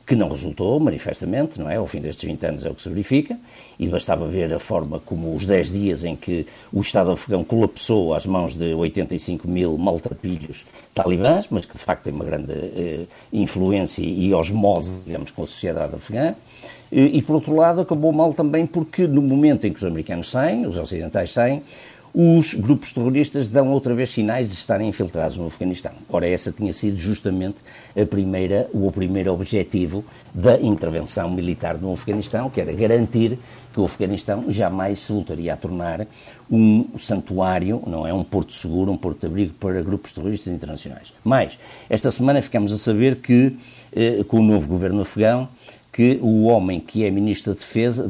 que não resultou, manifestamente, não é? Ao fim destes 20 anos é o que se verifica, e bastava ver a forma como os 10 dias em que o Estado afegão colapsou às mãos de 85 mil maltrapilhos talibãs, mas que de facto tem uma grande eh, influência e osmose, digamos, com a sociedade afegã. E, e, por outro lado, acabou mal também porque no momento em que os americanos saem, os ocidentais saem, os grupos terroristas dão outra vez sinais de estarem infiltrados no Afeganistão. Ora, essa tinha sido justamente a primeira, o primeiro objetivo da intervenção militar no Afeganistão, que era garantir que o Afeganistão jamais se voltaria a tornar um santuário, não é um porto seguro, um porto de abrigo para grupos terroristas internacionais. Mas, esta semana ficamos a saber que, eh, com o novo governo afegão, que o homem que é Ministro da Defesa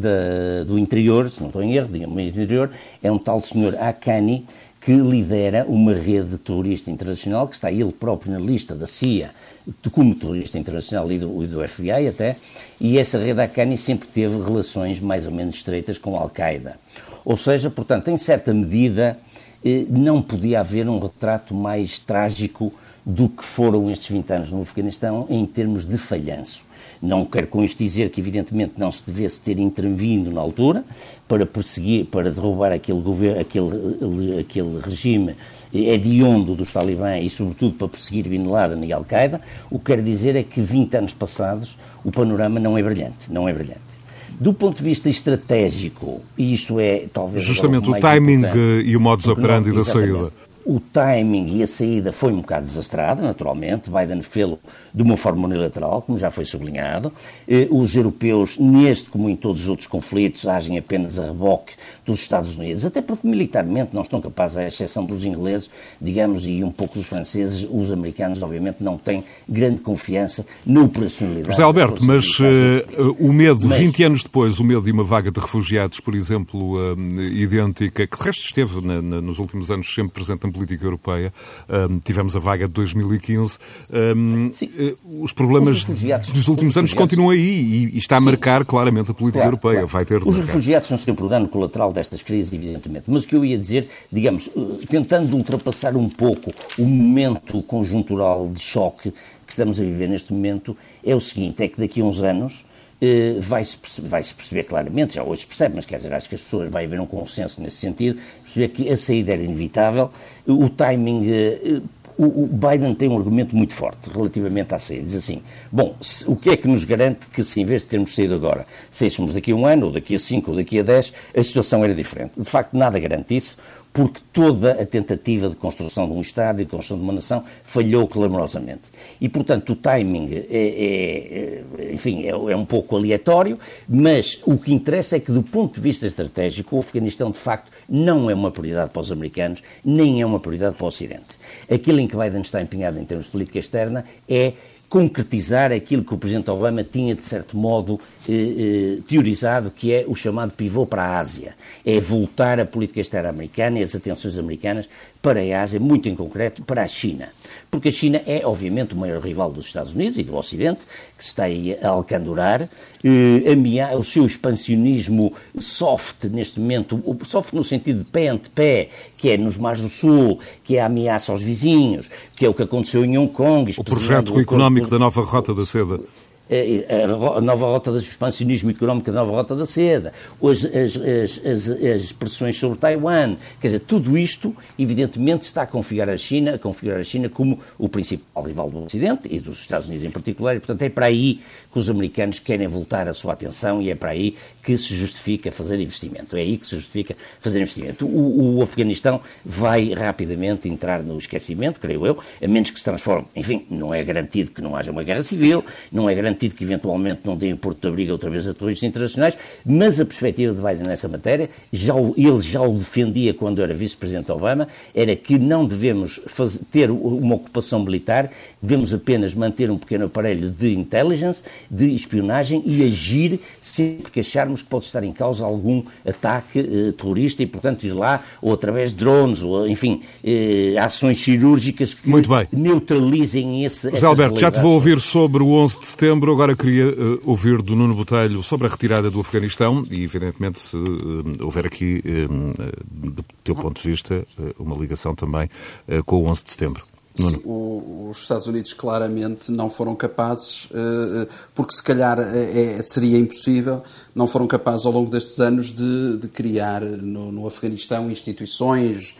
do Interior, se não estou em erro, do Interior, é um tal senhor Akani, que lidera uma rede terrorista internacional, que está ele próprio na lista da CIA como terrorista internacional e do, e do FBI até, e essa rede Akani sempre teve relações mais ou menos estreitas com a Al-Qaeda. Ou seja, portanto, em certa medida, eh, não podia haver um retrato mais trágico do que foram estes 20 anos no Afeganistão em termos de falhanço. Não quero com isto dizer que, evidentemente, não se devesse ter intervindo na altura para perseguir, para derrubar aquele, governo, aquele, aquele regime hediondo dos talibãs e, sobretudo, para perseguir Bin Laden e Al-Qaeda. O que quero dizer é que, 20 anos passados, o panorama não é brilhante. Não é brilhante. Do ponto de vista estratégico, e isto é talvez. Justamente o, o timing e o modus operandi da saída. O timing e a saída foi um bocado desastrada, naturalmente. Biden fê-lo de uma forma unilateral, como já foi sublinhado. Eh, os europeus, neste como em todos os outros conflitos, agem apenas a reboque dos Estados Unidos, até porque militarmente não estão capazes, à exceção dos ingleses, digamos, e um pouco dos franceses, os americanos, obviamente, não têm grande confiança na operacionalidade. José Alberto, mas uh, o medo, mas... 20 anos depois, o medo de uma vaga de refugiados, por exemplo, uh, idêntica, que de resto esteve na, na, nos últimos anos sempre presente política europeia. Um, tivemos a vaga de 2015. Um, eh, os problemas dos últimos anos continuam aí e, e está a marcar sim, claramente a política claro, europeia. Claro. Vai ter os refugiados são sempre o dano colateral destas crises, evidentemente. Mas o que eu ia dizer, digamos, eh, tentando ultrapassar um pouco o momento conjuntural de choque que estamos a viver neste momento, é o seguinte: é que daqui a uns anos eh, vai-se perceber, vai perceber, claramente, já hoje se percebe, mas quer dizer, acho que as pessoas vai haver um consenso nesse sentido, perceber que a saída era inevitável, o timing. Eh, o Biden tem um argumento muito forte relativamente à saída. Diz assim: bom, o que é que nos garante que, se em vez de termos saído agora, seixamos daqui a um ano, ou daqui a cinco, ou daqui a dez, a situação era diferente? De facto, nada garante isso porque toda a tentativa de construção de um Estado e de construção de uma nação falhou clamorosamente. E, portanto, o timing é, é, é enfim, é, é, um pouco aleatório, mas o que interessa é que, do ponto de vista estratégico, o Afeganistão, de facto, não é uma prioridade para os americanos, nem é uma prioridade para o Ocidente. Aquilo em que Biden está empenhado em termos de política externa é concretizar aquilo que o Presidente Obama tinha, de certo modo, eh, eh, teorizado, que é o chamado pivô para a Ásia. É voltar a política externa americana e as atenções americanas para a Ásia, muito em concreto para a China. Porque a China é, obviamente, o maior rival dos Estados Unidos e do Ocidente, que se está aí a alcandorar. Eh, o seu expansionismo soft, neste momento, soft no sentido de pé ante pé, que é nos mares do Sul, que é a ameaça aos vizinhos, que é o que aconteceu em Hong Kong. O projeto económico da nova Rota da Seda. É, é, a nova rota do expansionismo económico, a nova rota da seda, as, as, as, as, pressões sobre Taiwan, quer dizer, tudo isto, evidentemente, está a configurar a China, a configurar a China como o principal rival do Ocidente e dos Estados Unidos em particular, e, portanto, é para aí que os americanos querem voltar a sua atenção e é para aí que se justifica fazer investimento. É aí que se justifica fazer investimento. O, o Afeganistão vai rapidamente entrar no esquecimento, creio eu, a menos que se transforme. Enfim, não é garantido que não haja uma guerra civil, não é garantido garantido que eventualmente não deem Porto de Abrigo outra vez a terroristas internacionais, mas a perspectiva de Biden nessa matéria, já o, ele já o defendia quando era vice-presidente Obama, era que não devemos fazer, ter uma ocupação militar, devemos apenas manter um pequeno aparelho de intelligence, de espionagem e agir sempre que acharmos que pode estar em causa algum ataque eh, terrorista e, portanto, ir lá ou através de drones, ou, enfim, eh, ações cirúrgicas que neutralizem esse. José Alberto, já te vou ouvir sobre o 11 de setembro setembro. Agora queria uh, ouvir do Nuno Botelho sobre a retirada do Afeganistão e, evidentemente, se uh, houver aqui, uh, do teu ponto de vista, uma ligação também com o 11 de setembro. O, os Estados Unidos claramente não foram capazes, porque se calhar é, seria impossível, não foram capazes ao longo destes anos de, de criar no, no, Afeganistão instituições,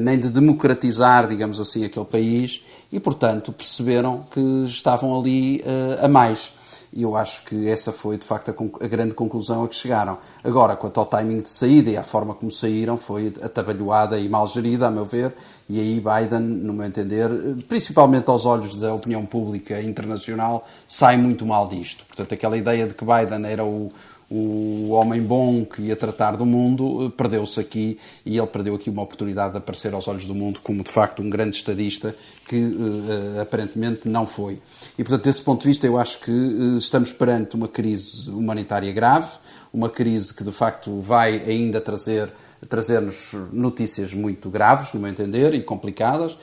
nem de democratizar, digamos assim, aquele país e, portanto, perceberam que estavam ali uh, a mais. E eu acho que essa foi, de facto, a, a, grande conclusão a que chegaram. Agora, quanto ao timing de saída e à forma como saíram, foi atabalhoada e mal gerida, a meu ver, e aí Biden, no meu entender, principalmente aos olhos da opinião pública internacional, sai muito mal disto. Portanto, aquela ideia de que Biden era o, o homem bom que ia tratar do mundo eh, perdeu-se aqui e ele perdeu aqui uma oportunidade de aparecer aos olhos do mundo como de facto um grande estadista que uh, aparentemente não foi. E portanto, desse ponto de vista, eu acho que uh, estamos perante uma crise humanitária grave, uma crise que de facto vai ainda trazer trazer-nos notícias muito graves, no meu entender, e complicadas,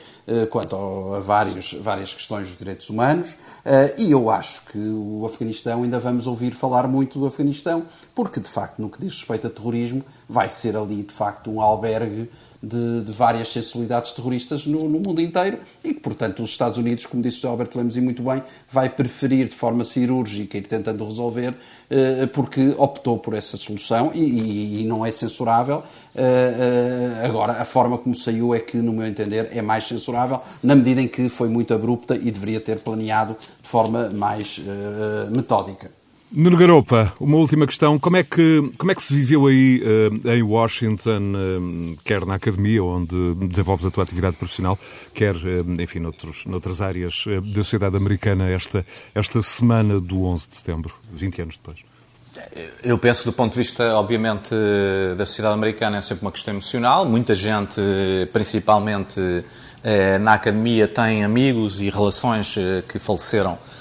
quanto a vários, várias questões dos direitos humanos. Uh, e eu acho que o Afeganistão, ainda vamos ouvir falar muito do Afeganistão, porque, de facto, no que diz respeito a terrorismo, vai ser ali, de facto, um albergue de, de várias sensibilidades terroristas no, no, mundo inteiro e que, portanto, os Estados Unidos, como disse o Albert Lemos e muito bem, vai preferir de forma cirúrgica ir tentando resolver eh, porque optou por essa solução e, e, e não é censurável. Eh, eh, agora, a forma como saiu é que, no meu entender, é mais censurável, na medida em que foi muito abrupta e deveria ter planeado de forma mais metódica. Nuno Garopa, uma última questão. Como é que, como é que se viveu aí uh, em Washington, uh, quer na academia, onde desenvolves a tua atividade profissional, quer, uh, enfim, noutros, noutras áreas da sociedade americana, esta, esta semana do 11 de setembro, 20 anos depois? Eu penso do ponto de vista, obviamente, da sociedade americana, é sempre uma questão emocional. Muita gente, principalmente na academia, tem amigos e relações que faleceram eh,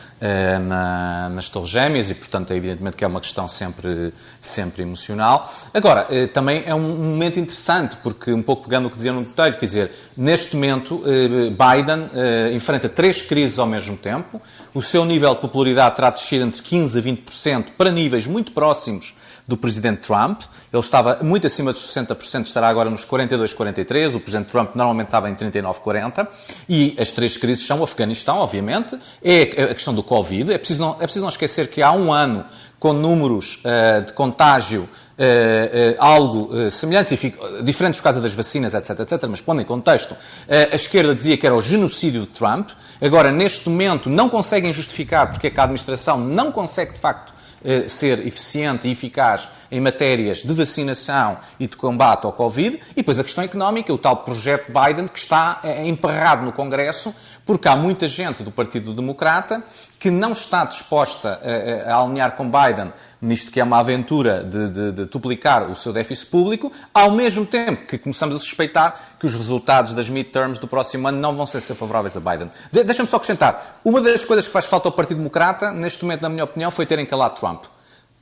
na, nas Torres Gêmeas e, portanto, é evidentemente que é uma questão sempre, sempre emocional. Agora, eh, também é um momento interessante, porque, um pouco pegando o que dizia no detalhe, quer dizer, neste momento, eh, Biden enfrenta três crises ao mesmo tempo, o seu nível de popularidade terá descido entre 15% a 20% para níveis muito próximos do presidente Trump. Ele estava muito acima dos 60%, estará agora nos 42, 43. O presidente Trump normalmente estava em 39, 40. E as três crises são o Afeganistão, obviamente, é a questão do Covid. É preciso não, é preciso não esquecer que há um ano, com números uh, de contágio Uh, uh, algo uh, e fico, diferentes por causa das vacinas, etc, etc, mas pondo em contexto, a esquerda dizia que era o genocídio de Trump. Agora, neste momento, não conseguem justificar porque é que a administração não consegue, de facto, eh, ser eficiente e eficaz em matérias de vacinação e de combate ao Covid, e depois a questão económica, o tal projeto Biden que está eh, emperrado no Congresso, porque há muita gente do Partido Democrata que não está disposta a, a, alinhar com Biden nisto que é uma aventura de, de, de, duplicar o seu déficit público, ao mesmo tempo que começamos a suspeitar que os resultados das midterms do próximo ano não vão ser, ser favoráveis a Biden. De, Deixa-me só acrescentar. Uma das coisas que faz falta ao Partido Democrata, neste momento, na minha opinião, foi terem calado Trump.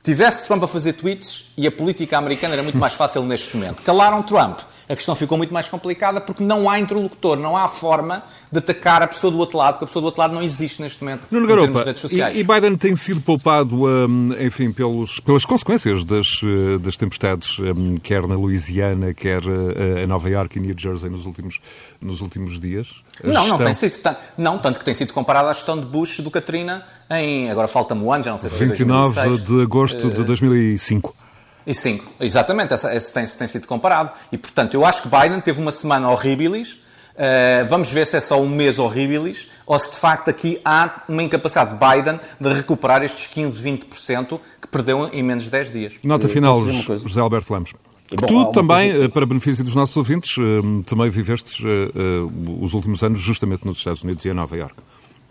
Tivesse Trump a fazer tweets e a política americana era muito mais fácil neste momento. Calaram Trump a questão ficou muito mais complicada porque não há interlocutor, não há forma de atacar a pessoa do outro lado, porque a pessoa do outro lado não existe neste momento Nuno Garopa. E, e Biden tem sido poupado, um, enfim, pelos, pelas consequências das, uh, das tempestades, um, quer na Louisiana, quer uh, em Nova York e New Jersey nos últimos, nos últimos dias? A não, gestão... não tem sido, não, tanto que tem sido comparado à gestão de Bush do Katrina em, agora falta-me o ano, já não sei se 29 é 29 de agosto de 2005. E sim, exatamente, essa, esse tem, tem, sido comparado. E, portanto, eu acho que Biden teve uma semana horríveis. Uh, vamos ver se é só um mês horríveis ou se de facto aqui há uma incapacidade de Biden de recuperar estes 15, 20% que perdeu em menos de 10 dias. Nota final, José Alberto Lemos. Bom, tu também, coisa... Eh, para benefício dos nossos ouvintes, eh, também viveste os últimos anos justamente nos Estados Unidos e em Nova Iorque.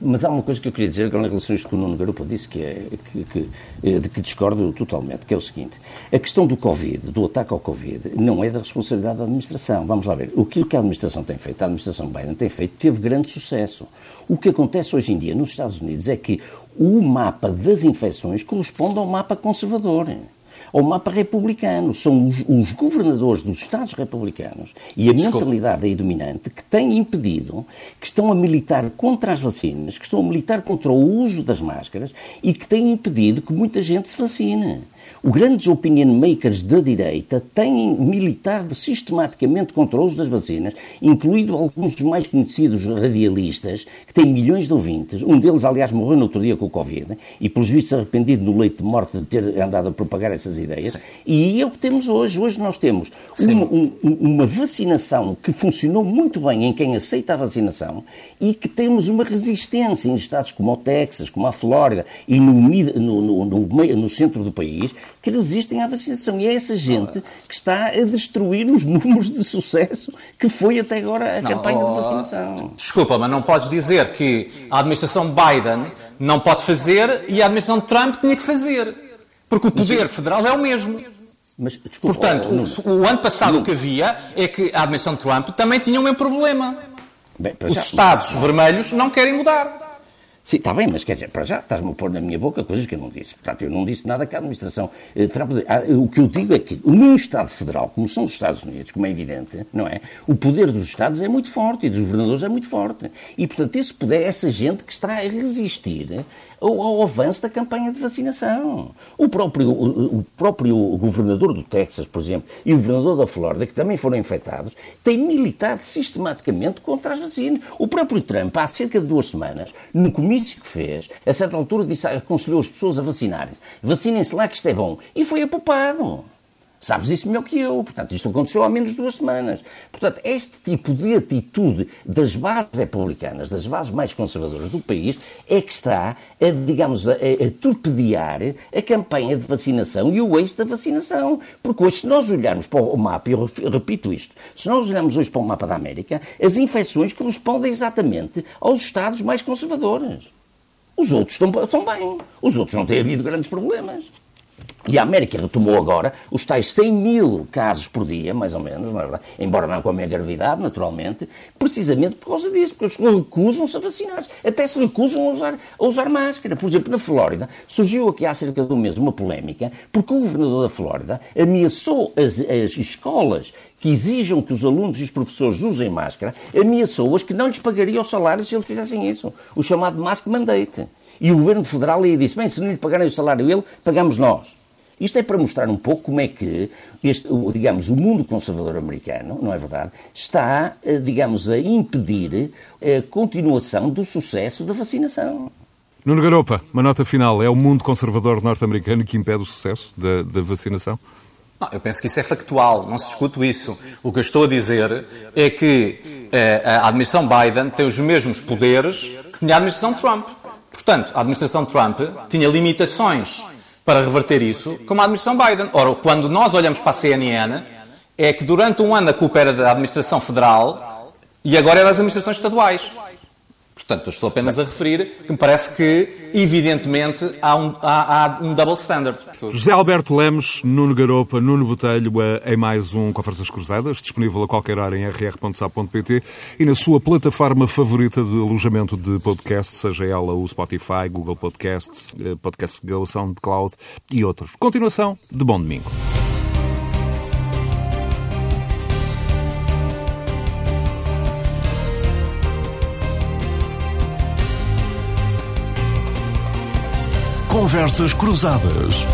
Mas há uma coisa que eu queria dizer agora em relação a isto que o Nuno Garupa disse, que é, que, que, eh, de que discordo totalmente, que é o seguinte. A questão do Covid, do ataque ao Covid, não é da responsabilidade da administração. Vamos lá ver. O que a administração tem feito, a administração Biden tem feito, teve grande sucesso. O que acontece hoje em dia nos Estados Unidos é que o mapa das infecções corresponde ao mapa conservador ao mapa republicano. São os, os governadores dos Estados republicanos e a Desculpa. mentalidade aí dominante que têm impedido, que estão a militar contra as vacinas, que estão a militar contra o uso das máscaras e que têm impedido que muita gente se vacine. Os grandes opinion makers da direita têm militado sistematicamente contra o uso das vacinas, incluindo alguns dos mais conhecidos radialistas, que têm milhões de ouvintes. Um deles, aliás, morreu no outro dia com o Covid, e pelos vistos arrependido no leito de morte de ter andado a propagar essas ideias. Sim. E é o que temos hoje. Hoje nós temos uma, um, uma vacinação que funcionou muito bem em quem aceita a vacinação e que temos uma resistência em estados como o Texas, como a Flórida e no, no, no, no, no centro do país, que resistem à vacinação. E é essa gente que está a destruir os números de sucesso que foi até agora a não, campanha oh, de vacinação. Desculpa, mas não podes dizer que a administração Biden não pode fazer e a administração Trump tinha que fazer. Porque o poder federal é o mesmo. Mas, desculpa, Portanto, oh, o, o, ano passado não. o que havia é que a administração Trump também tinha o mesmo problema. Bem, Os já, Estados vermelhos não querem mudar. Sim, está bem, mas quer dizer, para já estás-me a pôr na minha boca coisas que eu não disse. Portanto, eu não disse nada que a administração. Eh, ah, o que eu digo é que num Estado federal, como são os Estados Unidos, como é evidente, não é? O poder dos Estados é muito forte e dos governadores é muito forte. E, portanto, esse poder, essa gente que está a resistir ao, ao avanço da campanha de vacinação. O próprio, o, o, próprio governador do Texas, por exemplo, e o governador da Flórida, que também foram infectados, têm militado sistematicamente contra as vacinas. O próprio Trump, há cerca de duas semanas, no comício que fez, a certa altura disse, aconselhou as pessoas a vacinarem-se. Vacinem-se lá que isto é bom. E foi apopado. Sabes isso melhor que eu. Portanto, isto aconteceu há menos de duas semanas. Portanto, este tipo de atitude das bases republicanas, das bases mais conservadoras do país, é que está, a, digamos, a, a torpedear a campanha de vacinação e o eixo da vacinação. Porque hoje, se nós olharmos para o mapa, e eu repito isto, se nós olharmos hoje para o mapa da América, as infecções correspondem exatamente aos estados mais conservadores. Os outros estão, estão bem. Os outros não têm havido grandes problemas. E a América retomou agora os tais 100 mil casos por dia, mais ou menos, não é verdade? embora não com a mesma gravidade, naturalmente, precisamente por causa disso, porque eles recusam-se a vacinar-se, até se recusam a usar, a usar máscara. Por exemplo, na Flórida, surgiu aqui há cerca de um mês uma polémica, porque o governador da Flórida ameaçou as, as escolas que exijam que os alunos e os professores usem máscara, ameaçou-as que não lhes pagaria o salário se eles fizessem isso, o chamado mask mandate. E o governo federal aí disse: bem, se não lhe pagarem o salário ele, pagamos nós. Isto é para mostrar um pouco como é que, este, digamos, o mundo conservador americano, não é verdade, está, eh, digamos, a impedir a continuação do sucesso da vacinação. Nuno Garopa, uma nota final. É o mundo conservador norte-americano que impede o sucesso da, da vacinação? Não, eu penso que isso é factual, não se discute isso. O que eu estou a dizer é que eh, a administração Biden tem os mesmos poderes que tinha a administração Trump. Portanto, a administração Trump tinha limitações para reverter isso, como a administração Biden. Ora, quando nós olhamos para a CNN, é que durante um ano a culpa era da administração federal e agora é das administrações estaduais. Portanto, estou apenas a referir que me parece que, evidentemente, há um, há, há um double standard. José Alberto Lemos, Nuno Garopa, Nuno Botelho, em mais um Conversas Cruzadas, disponível a qualquer hora em rr.sa.pt e na sua plataforma favorita de alojamento de podcast, seja ela o Spotify, Google Podcasts, eh, Podcast Go, SoundCloud e outros. Continuação de Bom Domingo. Conversas Cruzadas.